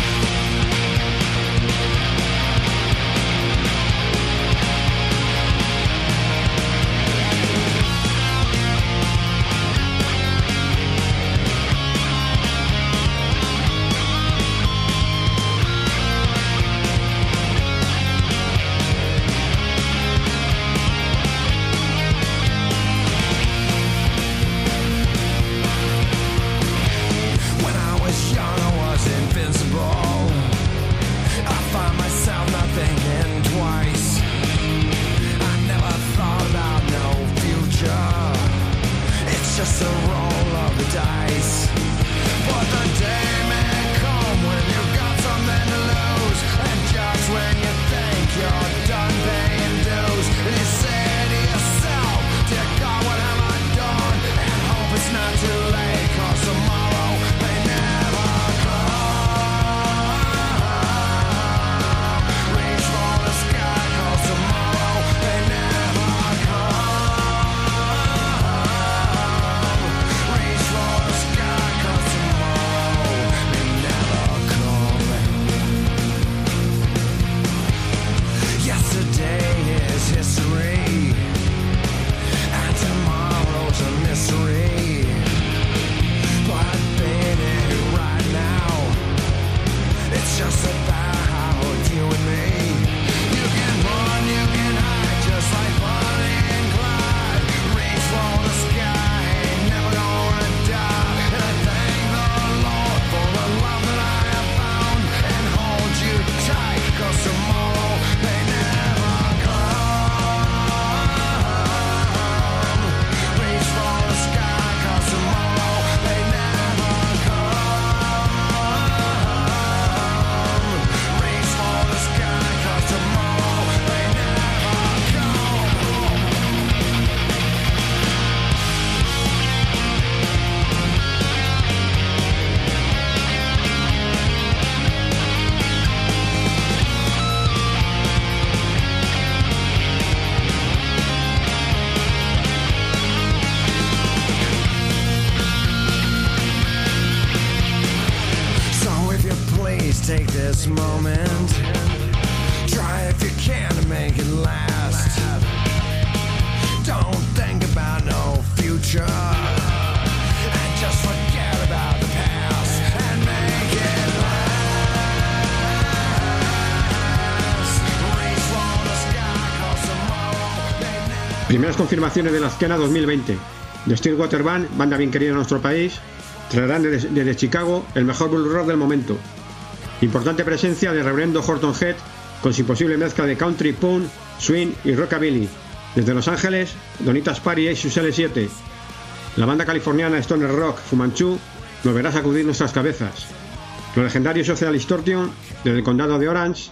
Speaker 8: Primeras confirmaciones de la Azkena 2020. The Stillwater Band, banda bien querida en nuestro país, traerán desde, Chicago el mejor blues rock del momento. Importante presencia de Reverendo Horton Head con su posible mezcla de country, punk, swing y rockabilly. Desde Los Ángeles, Donitas Party y sus L7. La banda californiana Stoner Rock Fumanchu nos verá sacudir nuestras cabezas. Los legendarios Social Distortion, desde el condado de Orange,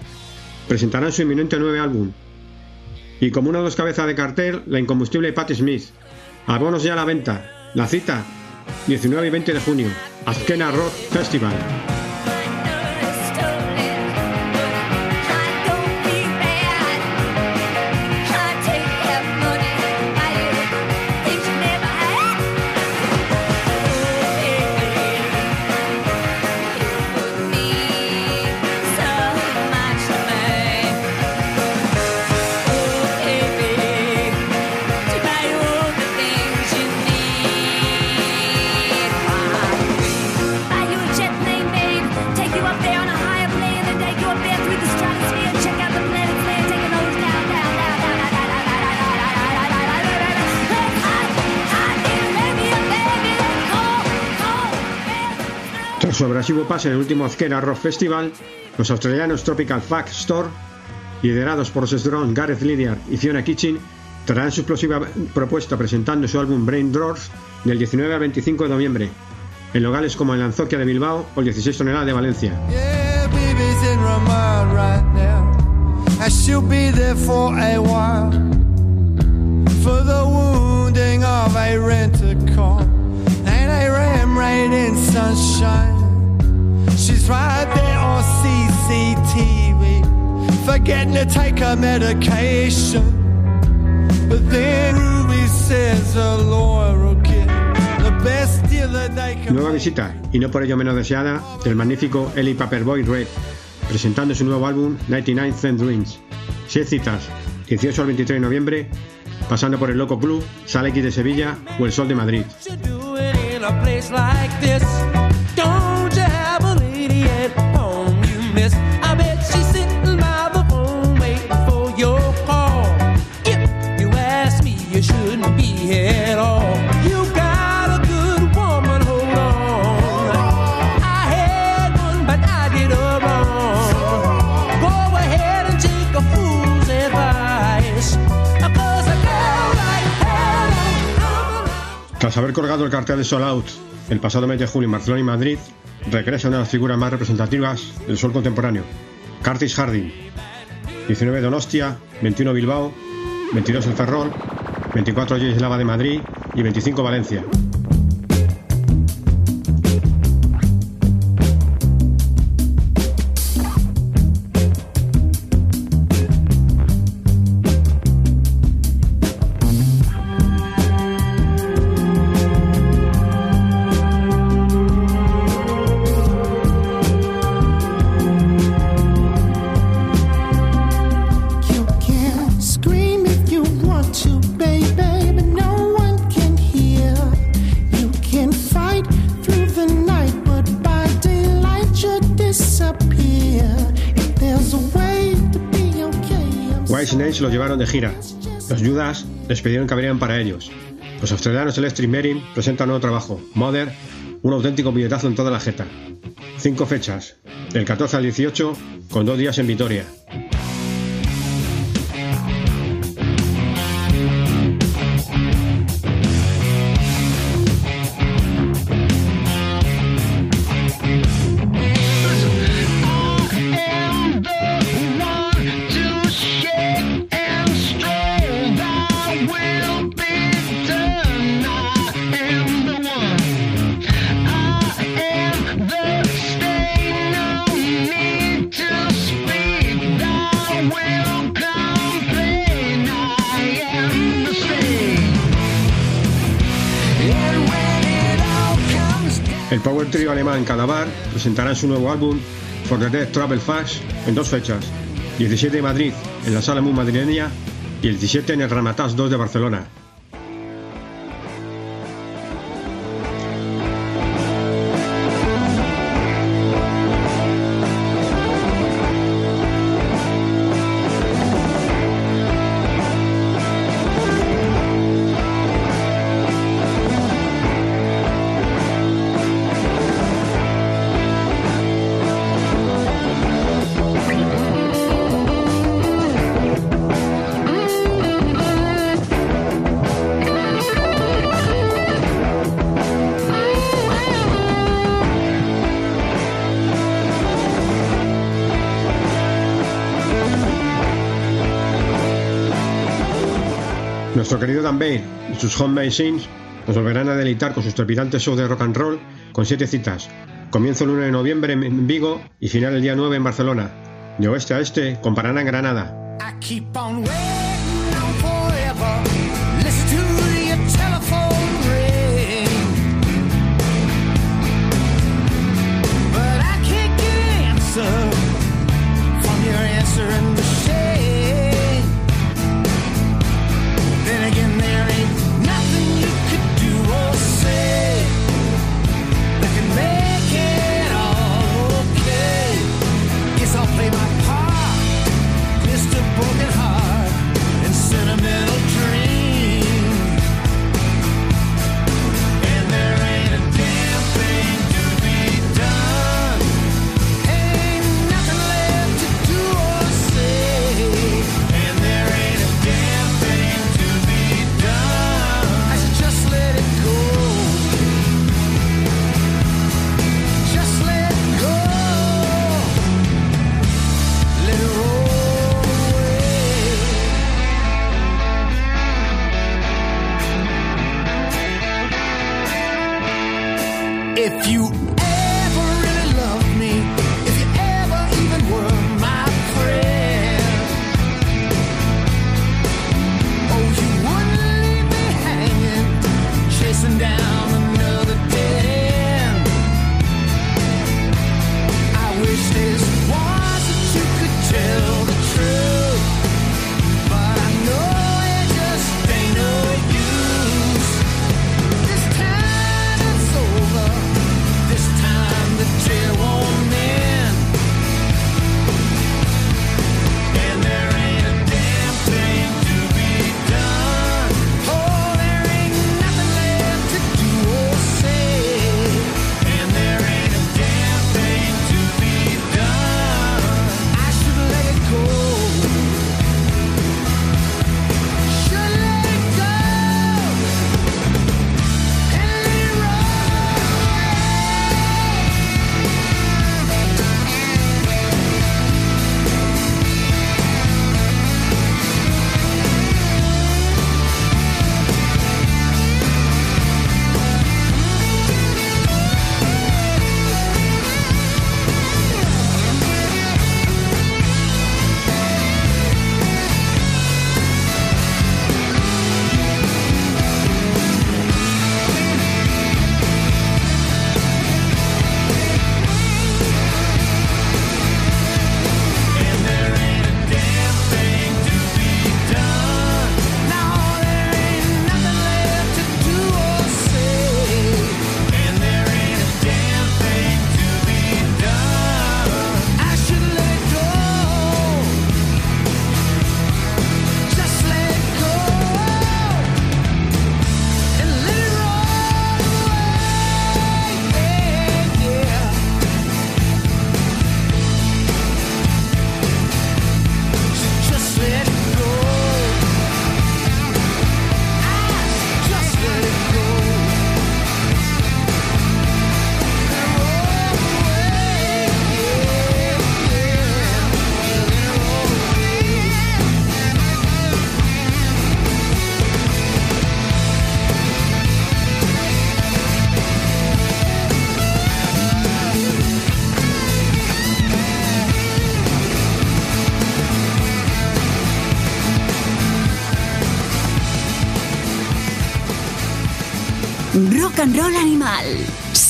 Speaker 8: presentarán su inminente nuevo álbum. Y como una de los cabezas de cartel, la incombustible Patti Smith. Abonos ya a la venta. La cita, 19 y 20 de junio. Azkena Rock Festival. Abrasivo pase en el último Azkena Rock Festival, los australianos Tropical Fact Store, liderados por los Drone Gareth Lydiard y Fiona Kitchen, traerán su explosiva propuesta presentando su álbum Brain Drawers del 19 al 25 de noviembre, en locales como el Anzoquia de Bilbao o el 16 toneladas de Valencia.
Speaker 7: She's right there on CCTV. Forgetting to take her medication. But then Ruby says a lawyer will get the best deal that they can
Speaker 8: Nueva visita, y no por ello menos deseada, del magnífico Eli Paperboy Red, presentando su nuevo álbum 99 Cent Dreams. Seis citas, 18 al 23 de noviembre, pasando por el Loco Club, Sala X de Sevilla o el Sol de Madrid. Tras haber colgado el cartel de Soul Out el pasado mes de junio en Barcelona y Madrid, regresa una de las figuras más representativas del sol contemporáneo, Curtis Harding. 19 Donostia, 21 Bilbao, 22 El Ferrol, 24 Lava de Madrid y 25 Valencia. De gira. Los Judas les pidieron que abrieran para ellos. Los australianos Electric Merin presentan nuevo trabajo, Mother, un auténtico billetazo en toda la jeta. Cinco fechas, del 14 al 18, con dos días en Vitoria. El trio alemán Cadavar presentará su nuevo álbum For the Dead Travel Fast en dos fechas, 17 de Madrid en la Sala Mu madrileña y el 17 en el Ramatas 2 de Barcelona.
Speaker 7: Nuestro querido Dan Bale y sus Homemade Scenes nos volverán a deleitar con sus trepidantes shows de rock and roll con siete citas. Comienzo el 1 de noviembre en Vigo y final el día 9 en Barcelona. De oeste a este, con Paraná en Granada.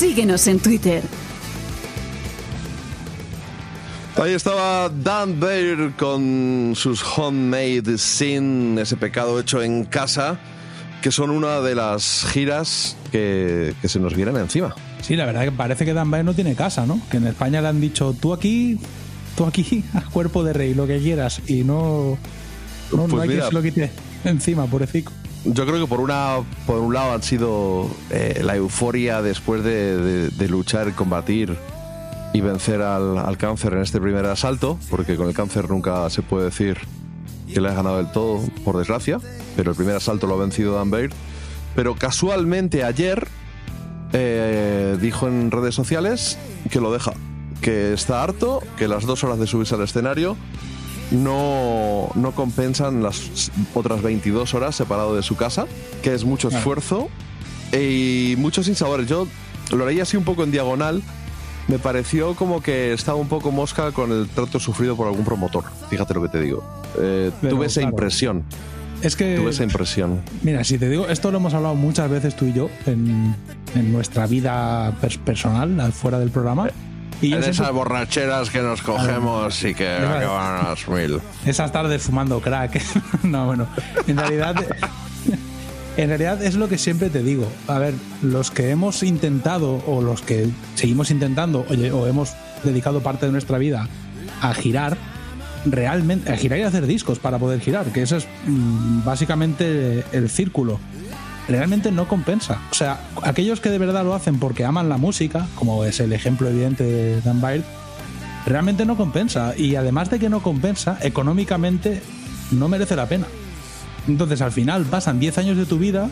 Speaker 9: Síguenos en Twitter.
Speaker 3: Ahí estaba Dan Bayer con sus Homemade Sin, ese pecado hecho en casa, que son una de las giras que, que se nos vienen encima.
Speaker 5: Sí, la verdad que parece que Dan Bayer no tiene casa, ¿no? Que en España le han dicho, tú aquí, tú aquí, a cuerpo de rey, lo que quieras, y no, no, no
Speaker 3: Pues
Speaker 5: hay
Speaker 3: mira.
Speaker 5: quien se lo quite encima, pobrecito.
Speaker 3: Yo creo que por una por un lado han sido eh, la euforia después de, de- de luchar, combatir y vencer al, cáncer en este primer asalto, porque con el cáncer nunca se puede decir que le has ganado del todo, por desgracia, pero el primer asalto lo ha vencido Dan Baird. Pero casualmente ayer eh, dijo en redes sociales que lo deja, que está harto, que las dos horas de subirse al escenario no, no compensan las otras 22 horas separado de su casa, que es mucho
Speaker 5: Claro.
Speaker 3: esfuerzo y muchos sinsabores. Yo lo leí así un poco en diagonal. Me pareció como que estaba un poco mosca con el trato sufrido por algún promotor. Fíjate lo que te digo. Eh,
Speaker 5: Pero,
Speaker 3: tuve esa
Speaker 5: claro.
Speaker 3: impresión.
Speaker 5: Es que,
Speaker 3: Tuve esa impresión.
Speaker 5: mira, si te digo, esto lo hemos hablado muchas veces tú y yo en, en nuestra vida pers- personal, fuera del programa. Y
Speaker 3: en esas borracheras que nos cogemos y que
Speaker 5: Claro.
Speaker 3: acaban a las mil.
Speaker 5: esas tardes fumando crack. no, bueno, en realidad, en realidad es lo que siempre te digo. A ver, los que hemos intentado o los que seguimos intentando oye, o hemos dedicado parte de nuestra vida a girar, realmente, a girar y a hacer discos para poder girar, que eso es mm, básicamente el círculo. Realmente no compensa. O sea, aquellos que de verdad lo hacen porque aman la música, como es el ejemplo evidente de Dan Byrd, realmente no compensa. Y además de que no compensa, económicamente no merece la pena. Entonces al final pasan 10 años de tu vida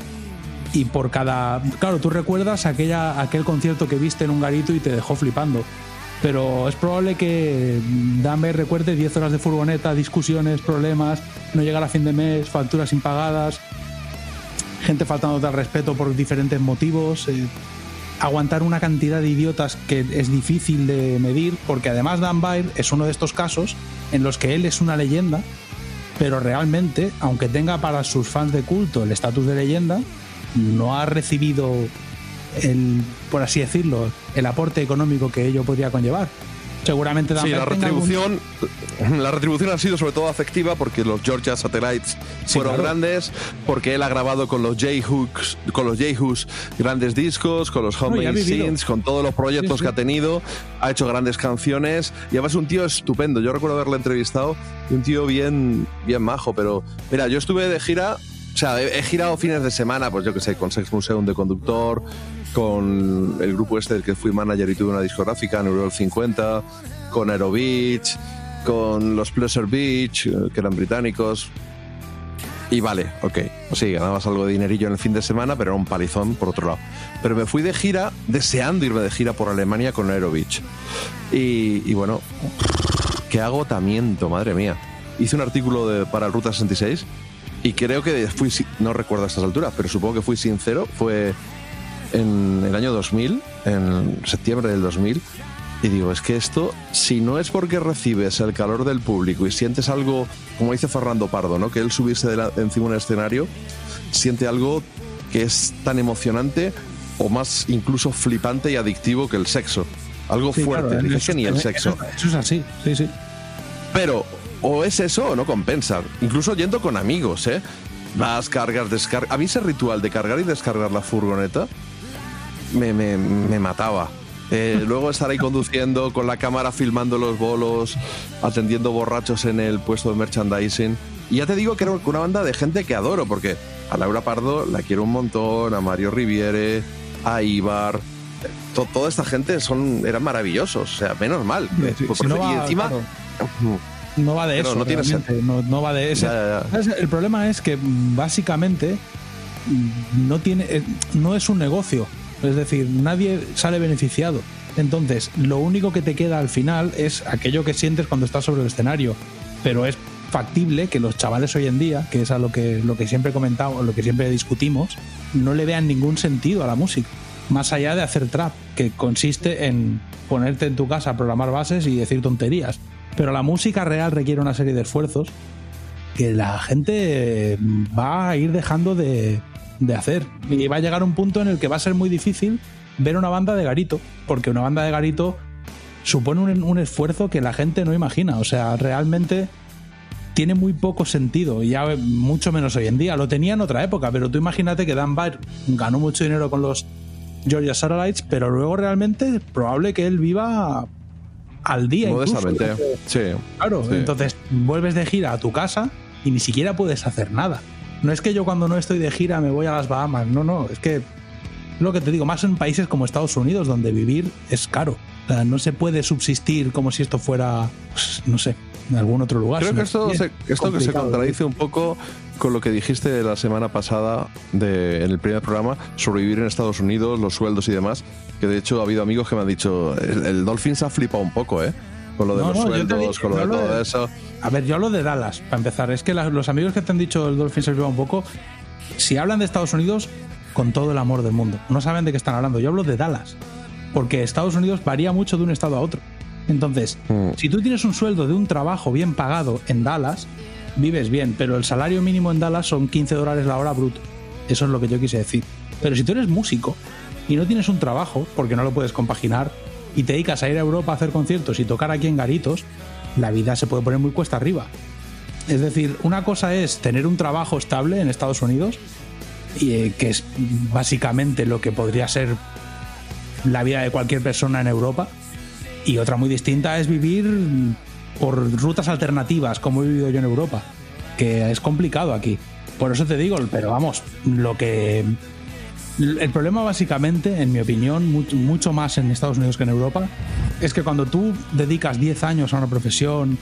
Speaker 5: y por cada... Claro, tú recuerdas aquella, aquel concierto que viste en un garito y te dejó flipando. Pero es probable que Dame recuerde 10 horas de furgoneta, discusiones, problemas, no llegar a fin de mes, facturas impagadas, gente faltándote al respeto por diferentes motivos, eh, aguantar una cantidad de idiotas que es difícil de medir, porque además Dan Byrd es uno de estos casos en los que él es una leyenda, pero realmente, aunque tenga para sus fans de culto el estatus de leyenda, no ha recibido el, por así decirlo, el aporte económico que ello podría conllevar. Seguramente Dan
Speaker 3: Sí, la
Speaker 5: tenga algún-
Speaker 3: retribución, la retribución ha sido sobre todo afectiva porque los Georgia Satellites
Speaker 5: Sí,
Speaker 3: fueron
Speaker 5: claro.
Speaker 3: grandes, porque él ha grabado con los J-Hooks, con los J-Hooks grandes discos, con los
Speaker 5: No,
Speaker 3: Homemade
Speaker 5: vivido.
Speaker 3: Scenes, con todos los proyectos
Speaker 5: Sí, sí.
Speaker 3: que ha tenido, ha hecho grandes canciones y además un tío estupendo. Yo recuerdo haberle entrevistado y un tío bien, bien majo, pero mira, yo estuve de gira, o sea, he, he girado fines de semana, pues yo que sé, con Sex Museum de conductor, con el grupo este del que fui manager y tuve una discográfica, Neural 50, con Aerobeach, con los Pleasure Beach, eh, que eran británicos. Y vale, ok. Sí, ganabas algo de dinerillo en el fin de semana, pero era un palizón por otro lado. Pero me fui de gira, deseando irme de gira por Alemania con Aerobeach. Y, y bueno, qué agotamiento, madre mía. Hice un artículo para Ruta 66 y creo que fui, no recuerdo a estas alturas, pero supongo que fui sincero. Fue en el año 2000, en septiembre del 2000. Y digo, es que esto, si no es porque recibes el calor del público y sientes algo, como dice Fernando Pardo, ¿no? que él subirse de la- encima de un escenario, siente algo que es tan emocionante o más incluso flipante y adictivo que el sexo. Algo
Speaker 5: Sí,
Speaker 3: fuerte,
Speaker 5: claro,
Speaker 3: que ni el sexo.
Speaker 5: Eso es así, sí, sí.
Speaker 3: Pero o es eso o no compensa. Incluso yendo con amigos, ¿eh? Vas, cargas, descargas. A mí ese ritual de cargar y descargar la furgoneta me, me- me mataba. Eh, luego estar ahí conduciendo con la cámara filmando los bolos, atendiendo borrachos en el puesto de merchandising. Y ya te digo que era una banda de gente que adoro, porque a Laura Pardo la quiero un montón, a Mario Riviere, a Ibar. to- toda esta gente son, eran maravillosos, o sea, menos mal.
Speaker 5: Sí, si no
Speaker 3: y
Speaker 5: va-
Speaker 3: encima,
Speaker 5: claro. No va de eso.
Speaker 3: no tiene
Speaker 5: no, no va de eso.
Speaker 3: Ya, ya, ya.
Speaker 5: ¿Sabes? El problema es que mm, básicamente mm, no tiene, eh, no es un negocio. Es decir, nadie sale beneficiado. Entonces, lo único que te queda al final es aquello que sientes cuando estás sobre el escenario. Pero es factible que los chavales hoy en día, que es a lo que, lo que siempre comentamos, lo que siempre discutimos, no le vean ningún sentido a la música. Más allá de hacer trap, que consiste en ponerte en tu casa a programar bases y decir tonterías. Pero la música real requiere una serie de esfuerzos que la gente va a ir dejando de, de hacer. Y va a llegar un punto en el que va a ser muy difícil ver una banda de garito, porque una banda de garito supone un, un esfuerzo que la gente no imagina. O sea, realmente tiene muy poco sentido, y ya mucho menos hoy en día. Lo tenía en otra época, pero tú imagínate que Dan Byrd ganó mucho dinero con los Georgia Satellites, pero luego realmente es probable que él viva al día. incluso.
Speaker 3: modestamente. Sí.
Speaker 5: Claro,
Speaker 3: Sí.
Speaker 5: entonces vuelves de gira a tu casa y ni siquiera puedes hacer nada. No es que yo cuando no estoy de gira me voy a las Bahamas, no, no, es que lo que te digo, más en países como Estados Unidos, donde vivir es caro. O sea, no se puede subsistir como si esto fuera, pues, no sé, en algún otro lugar.
Speaker 3: Creo que esto,
Speaker 5: es
Speaker 3: se, esto que se contradice un poco con lo que dijiste la semana pasada de, en el primer programa sobre vivir en Estados Unidos, los sueldos y demás. Que de hecho ha habido amigos que me han dicho, el, el Dolphins ha flipado un poco, ¿eh? Con lo de
Speaker 5: No,
Speaker 3: los
Speaker 5: no,
Speaker 3: sueldos,
Speaker 5: digo,
Speaker 3: con lo de todo
Speaker 5: de-
Speaker 3: eso.
Speaker 5: A ver, yo hablo de Dallas, para empezar. Es que la- los amigos que te han dicho el Dolphin se les lleva un poco. Si hablan de Estados Unidos, con todo el amor del mundo. No saben de qué están hablando. Yo hablo de Dallas. Porque Estados Unidos varía mucho de un estado a otro. Entonces,
Speaker 3: Mm.
Speaker 5: si tú tienes un sueldo de un trabajo bien pagado en Dallas, vives bien, pero el salario mínimo en Dallas son 15 dólares la hora bruto. Eso es lo que yo quise decir. Pero si tú eres músico y no tienes un trabajo, porque no lo puedes compaginar, y te dedicas a ir a Europa a hacer conciertos y tocar aquí en garitos, la vida se puede poner muy cuesta arriba. Es decir, una cosa es tener un trabajo estable en Estados Unidos, y, eh, que es básicamente lo que podría ser la vida de cualquier persona en Europa, y otra muy distinta es vivir por rutas alternativas, como he vivido yo en Europa, que es complicado aquí. Por eso te digo, pero vamos, lo que... El problema básicamente, en mi opinión, mucho, más en Estados Unidos que en Europa, es que cuando tú dedicas 10 años a una profesión,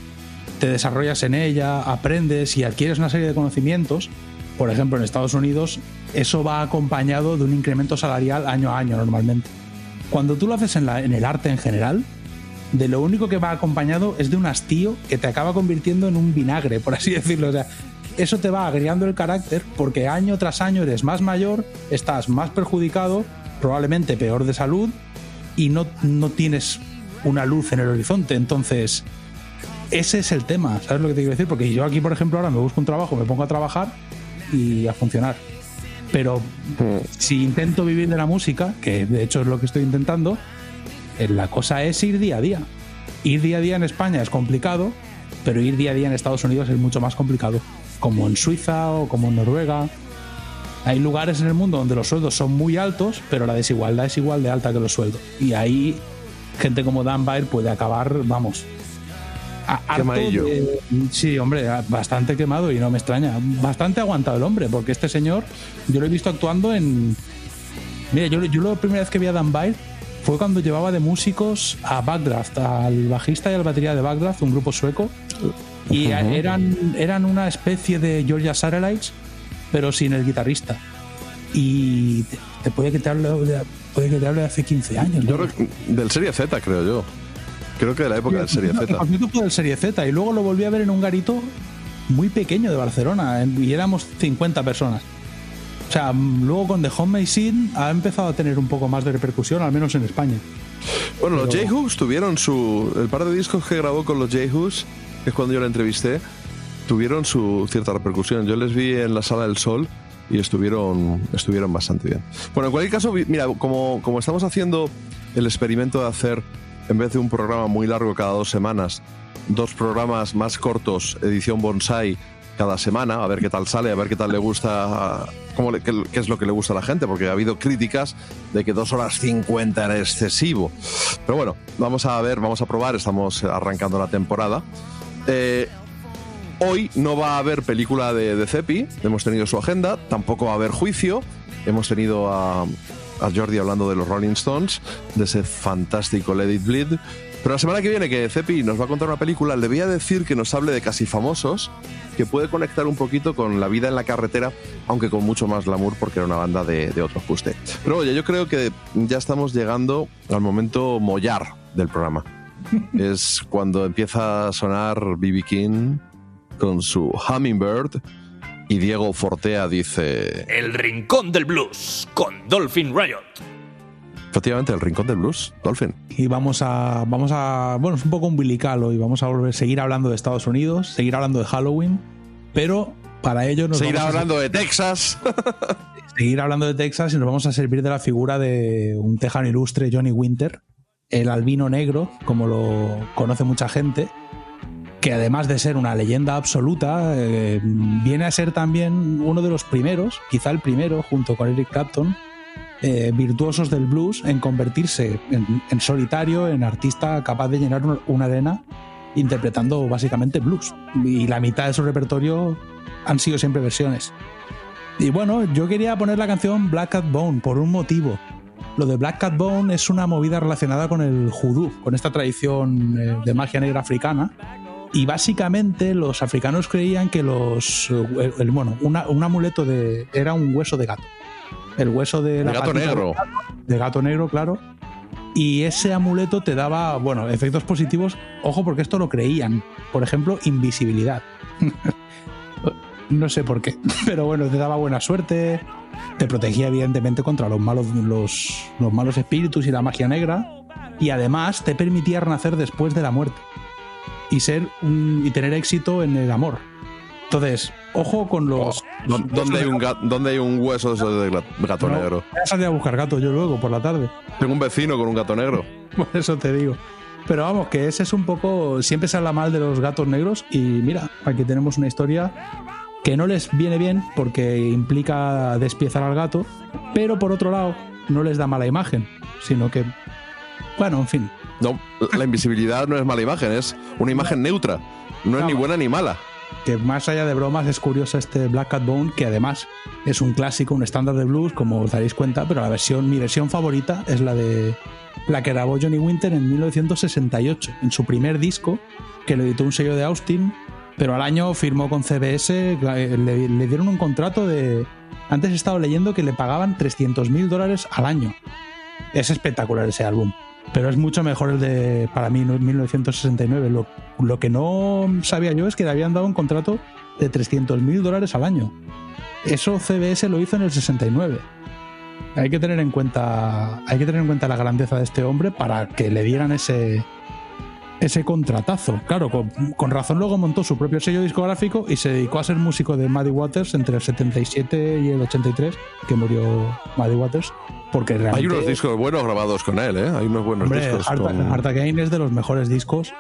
Speaker 5: te desarrollas en ella, aprendes y adquieres una serie de conocimientos, por ejemplo en Estados Unidos, eso va acompañado de un incremento salarial año a año normalmente. Cuando tú lo haces en, el arte en general, de lo único que va acompañado es de un hastío que te acaba convirtiendo en un vinagre, por así decirlo. Eso te va agriando el carácter porque año tras año eres más mayor, estás más perjudicado, probablemente peor de salud y no, no tienes una luz en el horizonte. Entonces, ese es el tema, ¿sabes lo que te quiero decir? Porque yo aquí, por ejemplo, ahora me busco un trabajo, me pongo a trabajar y a funcionar. Pero si intento vivir de la música, que de hecho es lo que estoy intentando, eh, la cosa es ir día a día. Ir día a día en España es complicado, pero ir día a día en Estados Unidos es mucho más complicado. Como en Suiza o como en Noruega. Hay lugares en el mundo donde los sueldos son muy altos, pero la desigualdad es igual de alta que los sueldos. Y ahí gente como Dan Bayer puede acabar, vamos,
Speaker 3: Quemadillo.
Speaker 5: de- sí, hombre, bastante quemado y no me extraña. Bastante aguantado el hombre, porque este señor, yo lo he visto actuando en. Mira, yo, yo la primera vez que vi a Dan Bayer fue cuando llevaba de músicos a Backdraft, al bajista y al batería de Backdraft, un grupo sueco. Y eran, eran una especie de Georgia Satellites, pero sin el guitarrista. Y te, te puede que te de, puede que te hable de hace 15 años. ¿no?
Speaker 3: Yo creo- del Serie Z, creo yo. Creo que de la época del Serie Z.
Speaker 5: Me fue del Serie Z y luego lo volví a ver en un garito muy pequeño de Barcelona y éramos 50 personas. O sea, luego con The Homemade Scene ha empezado a tener un poco más de repercusión, al menos en España.
Speaker 3: Bueno, los J-Hooks tuvieron su. El par de discos que grabó con los J-Hooks, es cuando yo la entrevisté, tuvieron su cierta repercusión. Yo les vi en la Sala del Sol y estuvieron, estuvieron bastante bien. Bueno, en cualquier caso, mira, como, como estamos haciendo el experimento de hacer, en vez de un programa muy largo cada dos semanas, dos programas más cortos, edición bonsai, cada semana, a ver qué tal sale, a ver qué tal le gusta, cómo le- qué, qué es lo que le gusta a la gente, porque ha habido críticas de que dos horas 50 era excesivo. Pero bueno, vamos a ver, vamos a probar, estamos arrancando la temporada. Eh, hoy no va a haber película de, de Cepi, hemos tenido su agenda, tampoco va a haber juicio, hemos tenido a, Jordi hablando de los Rolling Stones, de ese fantástico Let It Bleed. Pero la semana que viene que Cepi nos va a contar una película, le voy a decir que nos hable de Casi Famosos, que puede conectar un poquito con la vida en la carretera, aunque con mucho más glamour porque era una banda de, de otro ajuste. Pero oye, yo creo que ya estamos llegando al momento mollar del programa. es cuando empieza a sonar BB King con su Hummingbird y Diego Fortea dice...
Speaker 2: El Rincón del Blues con Dolphin Riot.
Speaker 3: Efectivamente, el rincón del blues, Dolphin.
Speaker 5: Y vamos a, vamos a, bueno, es un poco umbilical hoy, vamos a volver, seguir hablando de Estados Unidos, seguir hablando de Halloween, pero para ello nos
Speaker 3: Seguir
Speaker 5: vamos a-
Speaker 3: hablando de Texas.
Speaker 5: seguir hablando de Texas y nos vamos a servir de la figura de un tejano ilustre, Johnny Winter, el albino negro, como lo conoce mucha gente, que además de ser una leyenda absoluta, eh, viene a ser también uno de los primeros, quizá el primero, junto con Eric Clapton, eh, virtuosos del blues en convertirse en, en solitario, en artista capaz de llenar una- arena interpretando básicamente blues. Y la mitad de su repertorio han sido siempre versiones. Y bueno, yo quería poner la canción Black Cat Bone por un motivo. Lo de Black Cat Bone es una movida relacionada con el judú, con esta tradición eh, de magia negra africana. Y básicamente los africanos creían que los. el- el- bueno, una- un amuleto de. era un hueso de gato. El hueso de, la
Speaker 3: gato negro.
Speaker 5: De gato, de gato negro, claro. Y ese amuleto te daba, bueno, efectos positivos. Ojo, porque esto lo creían. Por ejemplo, invisibilidad. no sé por qué. Pero bueno, te daba buena suerte. Te protegía, evidentemente, contra los malos, los, los malos espíritus y la magia negra. Y además te permitía renacer después de la muerte. Y ser un- y tener éxito en el amor. Entonces, ojo con los.
Speaker 3: ¿Dó- ¿Dónde hay un, ga- dónde hay un hueso de gato
Speaker 5: No,
Speaker 3: negro?
Speaker 5: Voy a salir a buscar gato yo luego por la tarde.
Speaker 3: Tengo un vecino con un gato negro.
Speaker 5: Por eso te digo. Pero vamos, que ese es un poco. Siempre se habla mal de los gatos negros. Y mira, aquí tenemos una historia que no les viene bien porque implica despiezar al gato. Pero por otro lado, no les da mala imagen. Sino que. Bueno, en fin.
Speaker 3: No, la invisibilidad no es mala imagen, es una imagen neutra. No es ni buena ni mala.
Speaker 5: Que más allá de bromas es curioso este Black Cat Bone, que además es un clásico, un estándar de blues, como os daréis cuenta, pero la versión, mi versión favorita es la de la que grabó Johnny Winter en 1968, en su primer disco, que lo editó un sello de Austin, pero al año firmó con CBS, le, le dieron un contrato de... Antes he estado leyendo que le pagaban 300 mil dólares al año. Es espectacular ese álbum. Pero es mucho mejor el de, para mí, 1969. Lo, lo que no sabía yo es que le habían dado un contrato de 300 mil dólares al año. Eso CBS lo hizo en el 69. Hay que tener en cuenta, hay que tener en cuenta la grandeza de este hombre para que le dieran ese, ese contratazo. Claro, con, con razón luego montó su propio sello discográfico y se dedicó a ser músico de Muddy Waters entre el 77 y el 83, que murió Muddy Waters, porque realmente...
Speaker 3: Hay unos discos buenos grabados con él, ¿eh? Hay unos buenos
Speaker 5: Hombre,
Speaker 3: discos con...
Speaker 5: Again es de los mejores discos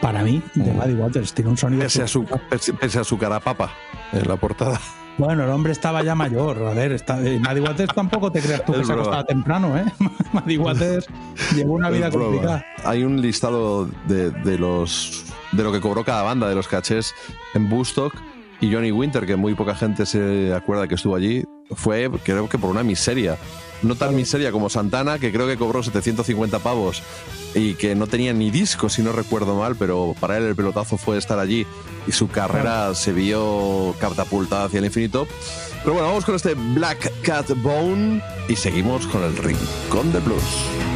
Speaker 5: para mí de Muddy Waters. Tiene un sonido.
Speaker 3: Pese a, su, pese, pese a su cara papa en la portada.
Speaker 5: Bueno, el hombre estaba ya mayor. A ver, está, eh, Muddy Waters tampoco te creas tú que
Speaker 3: Es
Speaker 5: se acostaba temprano, ¿eh? Muddy Waters llevó una vida complicada.
Speaker 3: Hay un listado de, de los de lo que cobró cada banda, de los cachés en Bustock y Johnny Winter, que muy poca gente se acuerda que estuvo allí, fue creo que por una miseria. No tan miseria como Santana, que creo que cobró 750 pavos y que no tenía ni disco, si no recuerdo mal, pero para él el pelotazo fue estar allí y su carrera se vio catapultada hacia el infinito. Pero bueno, vamos con este Black Cat Bone y seguimos con el Rincón de Blues.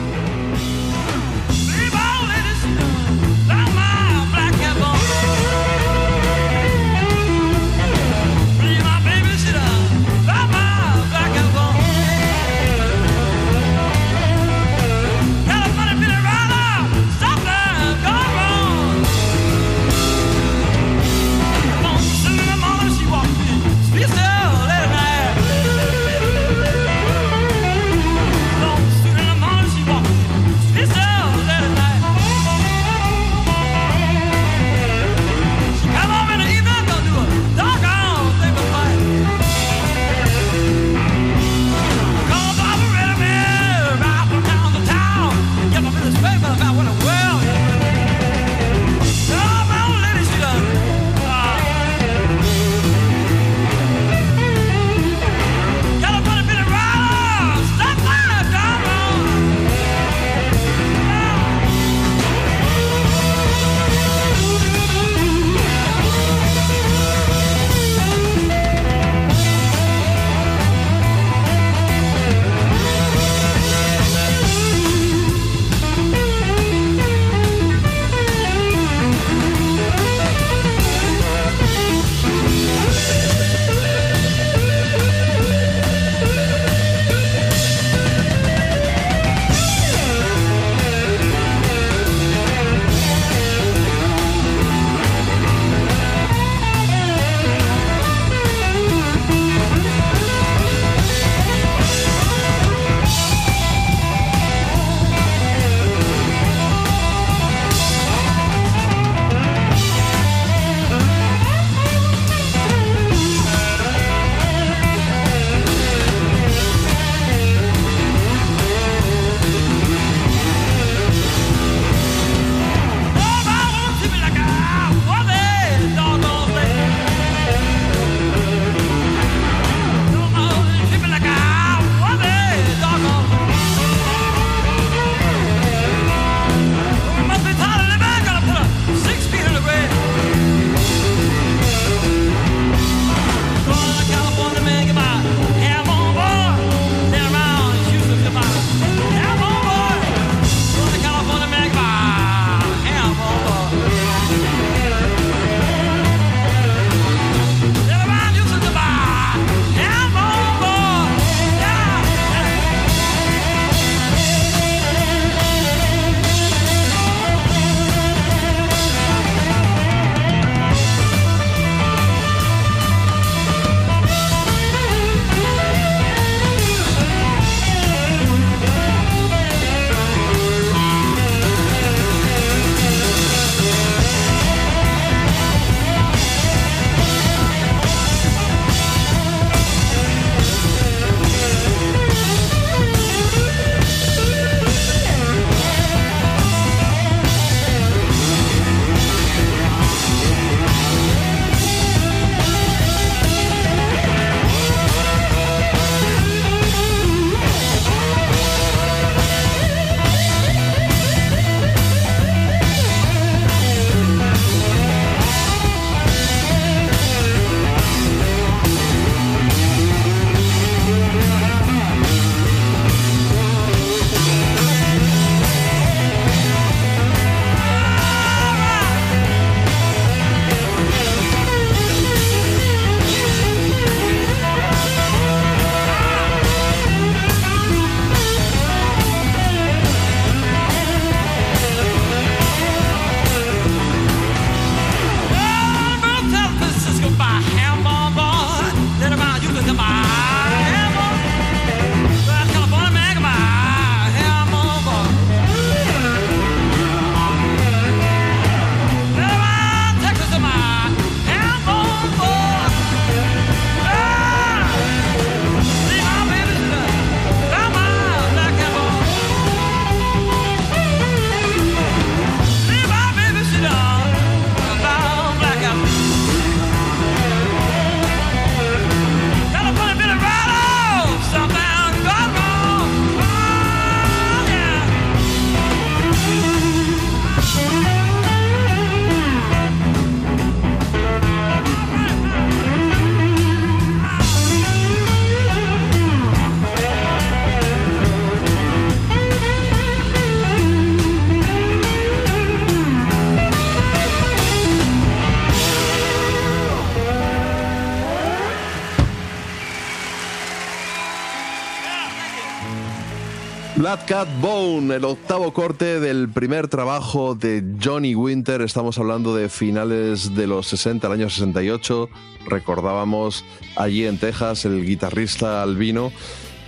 Speaker 3: Black Cat Bone, el octavo corte del primer trabajo de Johnny Winter. Estamos hablando de finales de los 60, el año 68. Recordábamos allí en Texas el guitarrista albino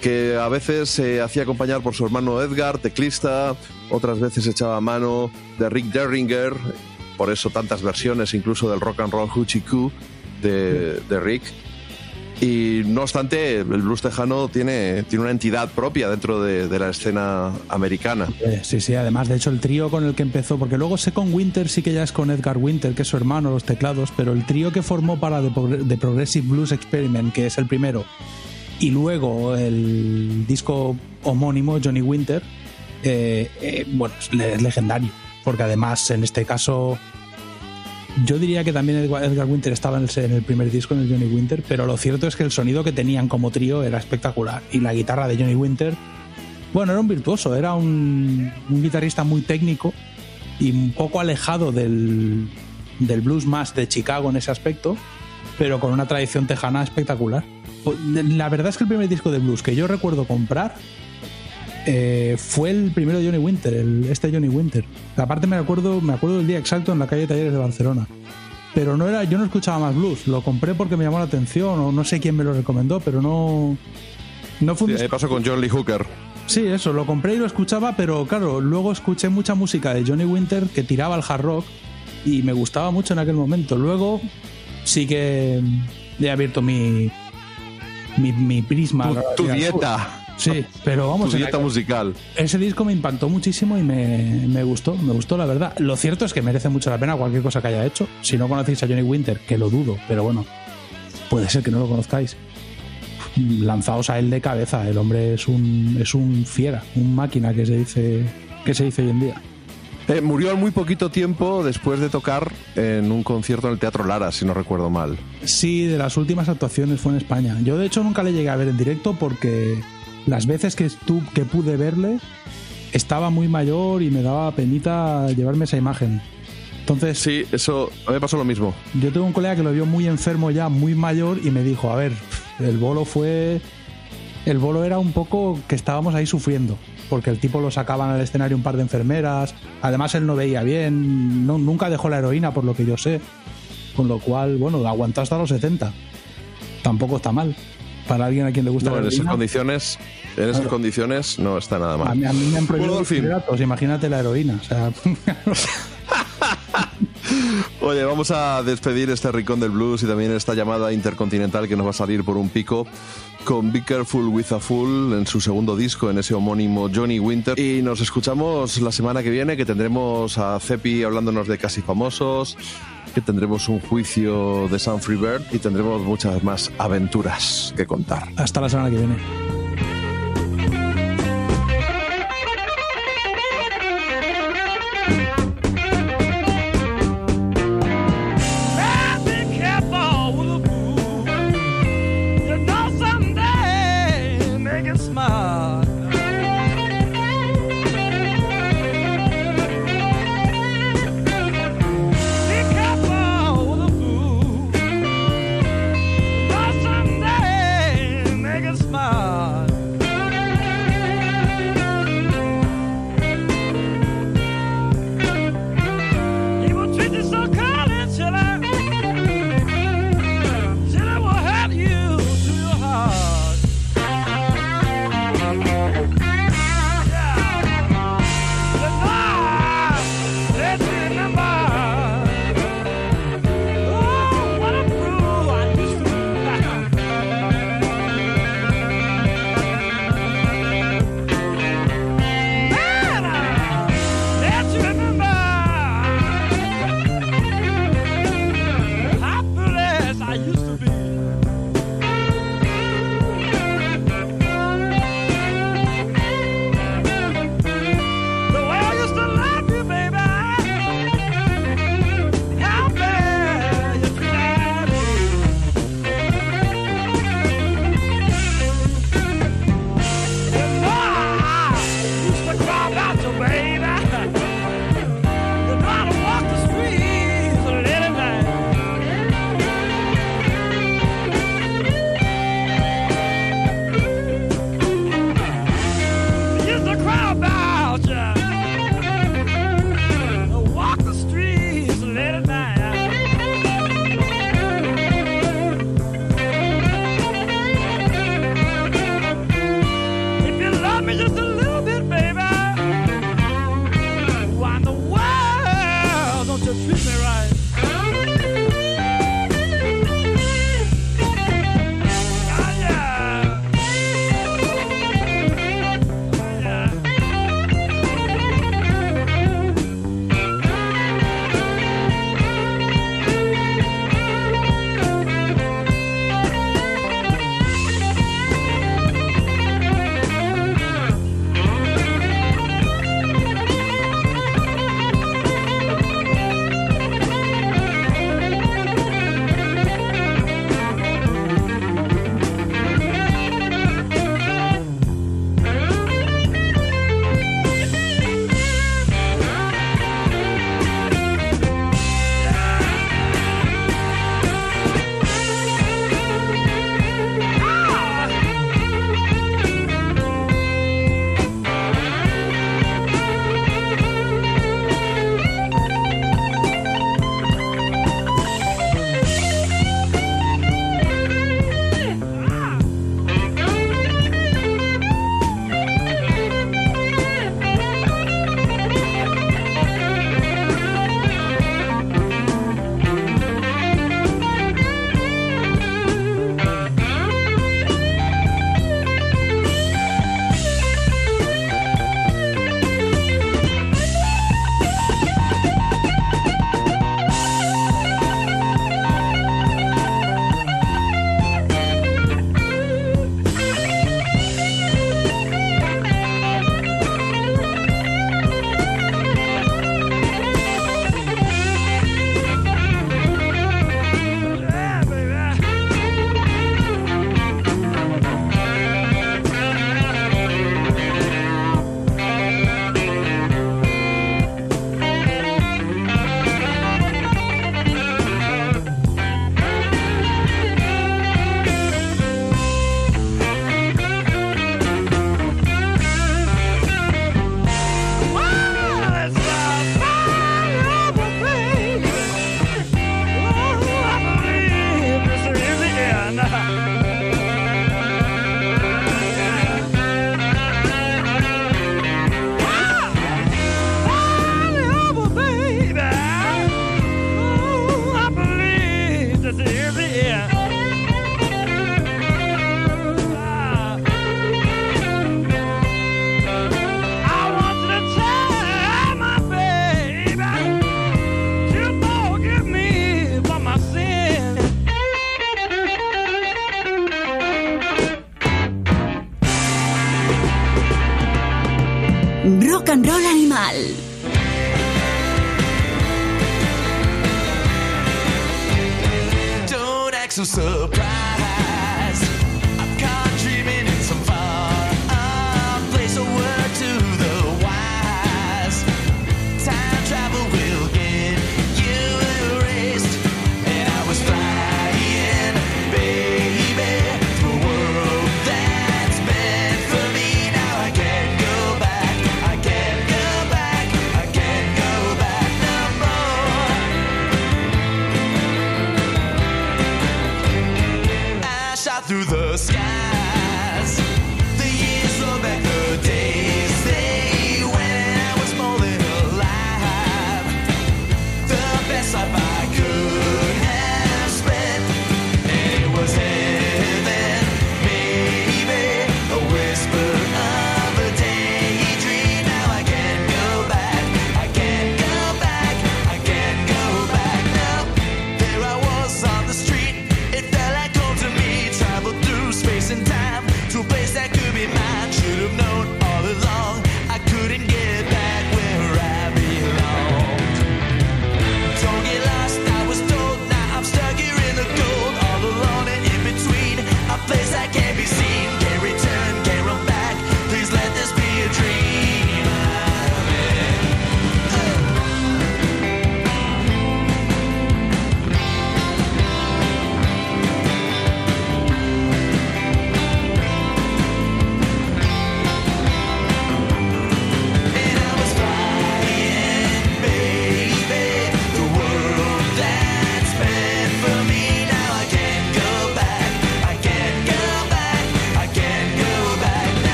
Speaker 3: que a veces se hacía acompañar por su hermano Edgar, teclista, otras veces echaba mano de Rick Derringer, por eso tantas versiones incluso del rock and roll Hoochie Coo de, de Rick. Y no obstante, el blues tejano tiene, tiene una entidad propia dentro de, de la escena americana.
Speaker 5: Eh, Sí, sí, además, de hecho, el trío con el que empezó, porque luego Second Winter sí que ya es con Edgar Winter, que es su hermano, los teclados, pero el trío que formó para The, The Progressive Blues Experiment, que es el primero, y luego el disco homónimo, Johnny Winter, eh, eh, bueno, es legendario, porque además, en este caso, yo diría que también Edgar Winter estaba en el, primer disco, en el Johnny Winter, pero lo cierto es que el sonido que tenían como trío era espectacular, y la guitarra de Johnny Winter bueno, era un virtuoso, era un, guitarrista muy técnico y un poco alejado del, del blues más de Chicago en ese aspecto, pero con una tradición tejana espectacular. La verdad es que el primer disco de blues que yo recuerdo comprar eh, fue el primero de Johnny Winter, el, este Johnny Winter. Aparte me acuerdo, me acuerdo del día exacto en la calle Talleres de Barcelona. Pero no era, yo no escuchaba más blues, lo compré porque me llamó la atención o no sé quién me lo recomendó, pero no no fue un
Speaker 3: Sí, pasó con John Lee Hooker.
Speaker 5: Sí, eso, lo compré y lo escuchaba, pero claro, luego escuché mucha música de Johnny Winter que tiraba al hard rock y me gustaba mucho en aquel momento. Luego sí que he abierto mi, mi, mi prisma.
Speaker 3: Tu, dieta.
Speaker 5: Sí, pero vamos,
Speaker 3: Tu dieta musical.
Speaker 5: ese disco me impactó muchísimo y me, me gustó, me gustó la verdad. Lo cierto es que merece mucho la pena cualquier cosa que haya hecho. Si no conocéis a Johnny Winter, que lo dudo, pero bueno, puede ser que no lo conozcáis. Lanzaos a él de cabeza, el hombre es un, es un fiera, un máquina que se dice, que se dice hoy en día.
Speaker 3: Eh, murió al muy poquito tiempo después de tocar en un concierto en el Teatro Lara, si no recuerdo mal.
Speaker 5: Sí, de las últimas actuaciones fue en España. Yo de hecho nunca le llegué a ver en directo porque las veces que, que pude verle estaba muy mayor y me daba penita llevarme esa imagen. Entonces,
Speaker 3: Sí, eso a mí me pasó lo mismo.
Speaker 5: yo tengo un colega que lo vio muy enfermo ya, muy mayor, y me dijo, a ver, el bolo fue... El bolo era un poco que estábamos ahí sufriendo, porque el tipo lo sacaban al escenario un par de enfermeras, además él no veía bien, no- nunca dejó la heroína por lo que yo sé, con lo cual, bueno, aguantó hasta los 70. Tampoco está mal. Para alguien a quien le gusta
Speaker 3: No,
Speaker 5: la
Speaker 3: en esas
Speaker 5: heroína,
Speaker 3: condiciones, en esas
Speaker 5: Claro.
Speaker 3: condiciones no está nada
Speaker 5: a
Speaker 3: mal.
Speaker 5: mí, a mí me han prohibido
Speaker 3: Bueno, en
Speaker 5: los imagínate la heroína. O sea,
Speaker 3: Oye, vamos a despedir este rincón del blues y también esta llamada intercontinental que nos va a salir por un pico con Be Careful with a Fool en su segundo disco, en ese homónimo Johnny Winter. Y nos escuchamos la semana que viene, que tendremos a Cepi hablándonos de casi famosos, que tendremos un juicio de San Bird y tendremos muchas más aventuras que contar.
Speaker 5: hasta la semana que viene.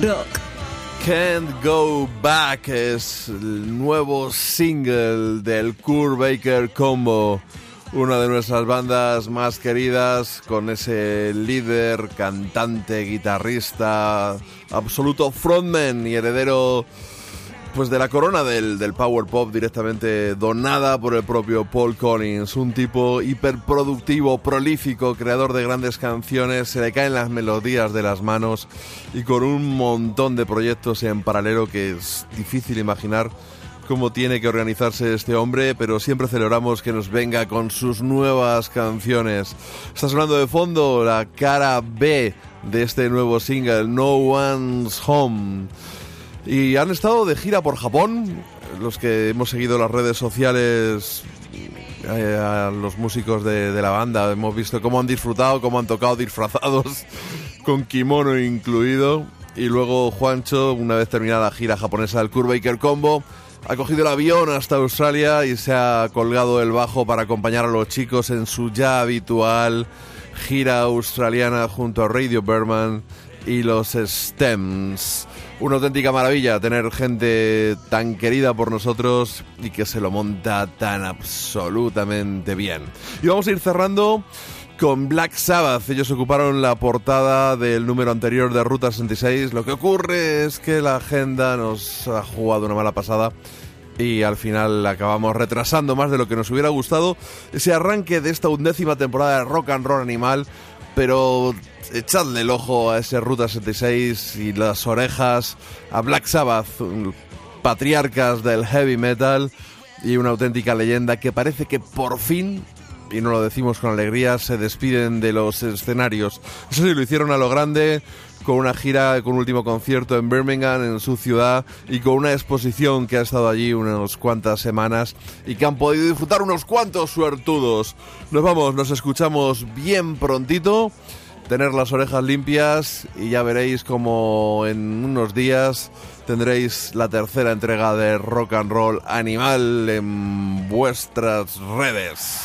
Speaker 10: Can't Go Back
Speaker 3: es el nuevo single del Kurt Baker Combo, una de nuestras bandas más queridas, con ese líder, cantante, guitarrista, absoluto frontman y heredero pues de la corona del, del power pop directamente donada por el propio Paul Collins, un tipo hiperproductivo, prolífico, creador de grandes canciones, se le caen las melodías de las manos y con un montón de proyectos en paralelo que es difícil imaginar cómo tiene que organizarse este hombre, pero siempre celebramos que nos venga con sus nuevas canciones. Está sonando de fondo la cara B de este nuevo single, No One's Home. Y han estado de gira por Japón, los que hemos seguido las redes sociales eh, los músicos de, la banda, hemos visto cómo han disfrutado, cómo han tocado disfrazados, con kimono incluido. Y luego Juancho, una vez terminada la gira japonesa del Kurt Baker Combo, ha cogido el avión hasta Australia y se ha colgado el bajo para acompañar a los chicos en su ya habitual gira australiana junto a Radio Berman y los Stems. Una auténtica maravilla tener gente tan querida por nosotros y que se lo monta tan absolutamente bien. Y vamos a ir cerrando con Black Sabbath. Ellos ocuparon la portada del número anterior de Ruta 66. Lo que ocurre es que la agenda nos ha jugado una mala pasada y al final acabamos retrasando más de lo que nos hubiera gustado ese arranque de esta undécima temporada de Rock and Roll Animal. Pero echadle el ojo a ese Ruta 66 y las orejas a Black Sabbath, patriarcas del heavy metal y una auténtica leyenda que parece que por fin y no lo decimos con alegría, se despiden de los escenarios. Eso sí, lo hicieron a lo grande, con una gira, con un último concierto en Birmingham, en su ciudad, y con una exposición que ha estado allí unas cuantas semanas y que han podido disfrutar unos cuantos suertudos. Nos vamos, nos escuchamos bien prontito, tener las orejas limpias y ya veréis como en unos días tendréis la tercera entrega de Rock and Roll Animal en vuestras redes.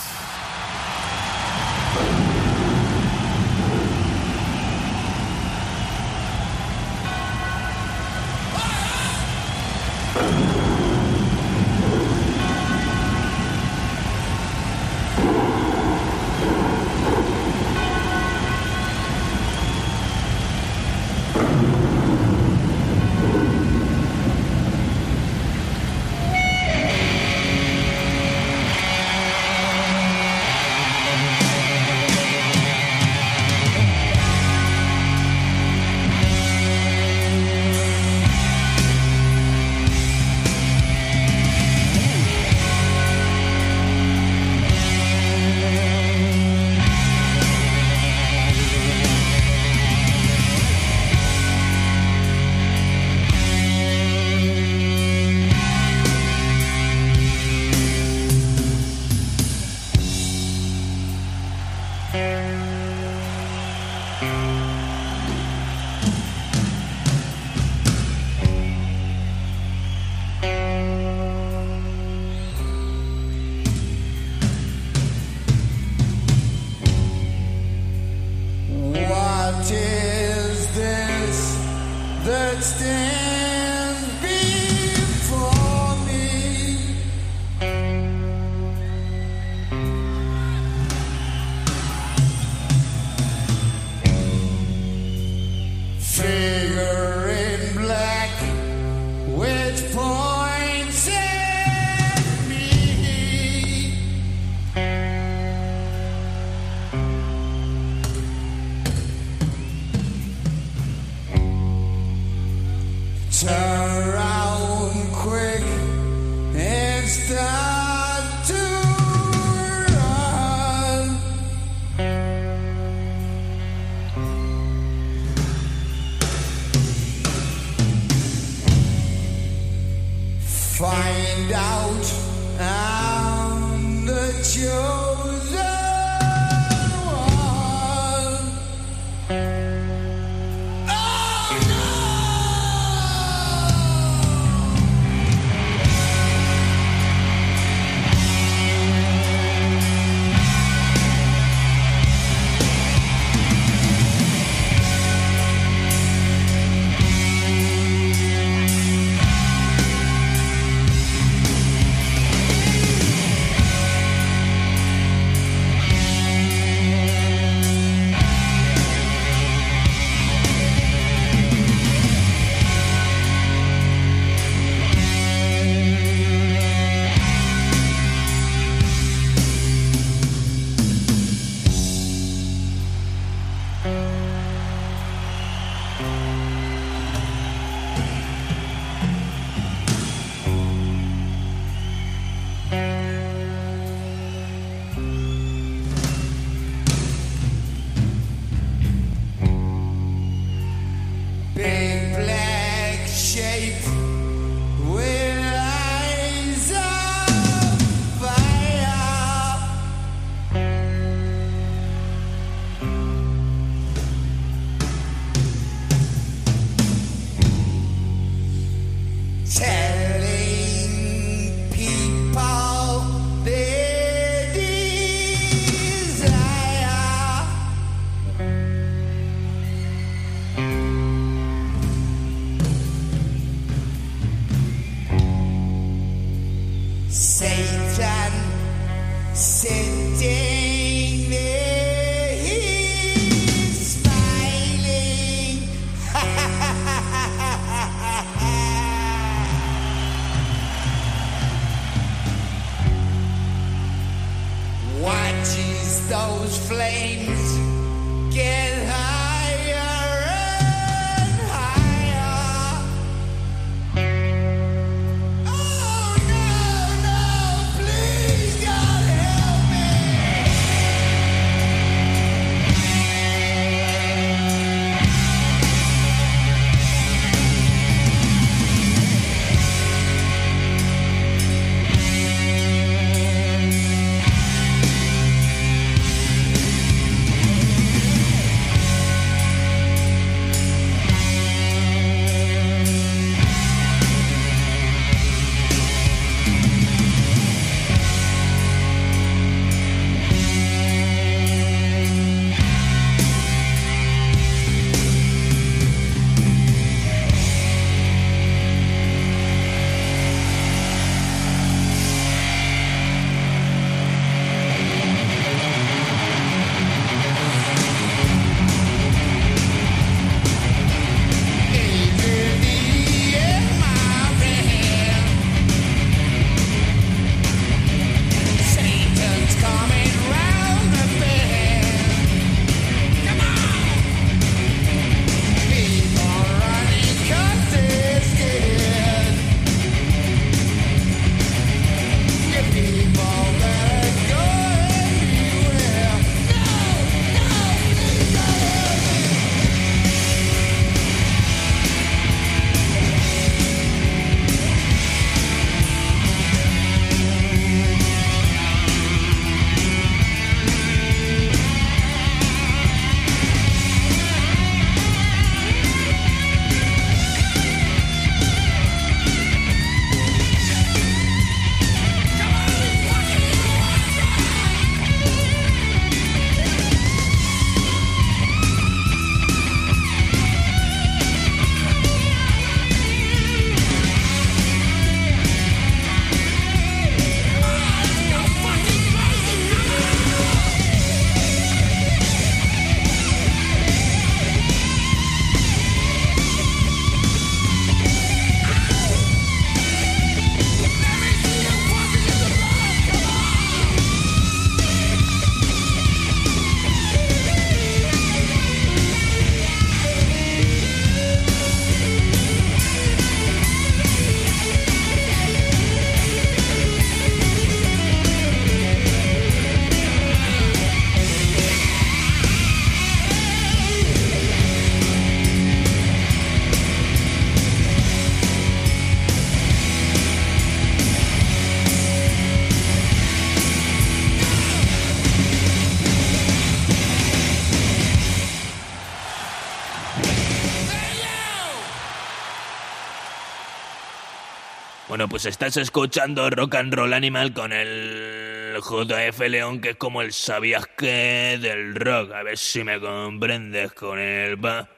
Speaker 2: Pues estás escuchando Rock and Roll Animal con el JF León, que es como el sabías que del rock. A ver si me comprendes con el va,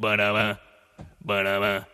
Speaker 2: para va, para va.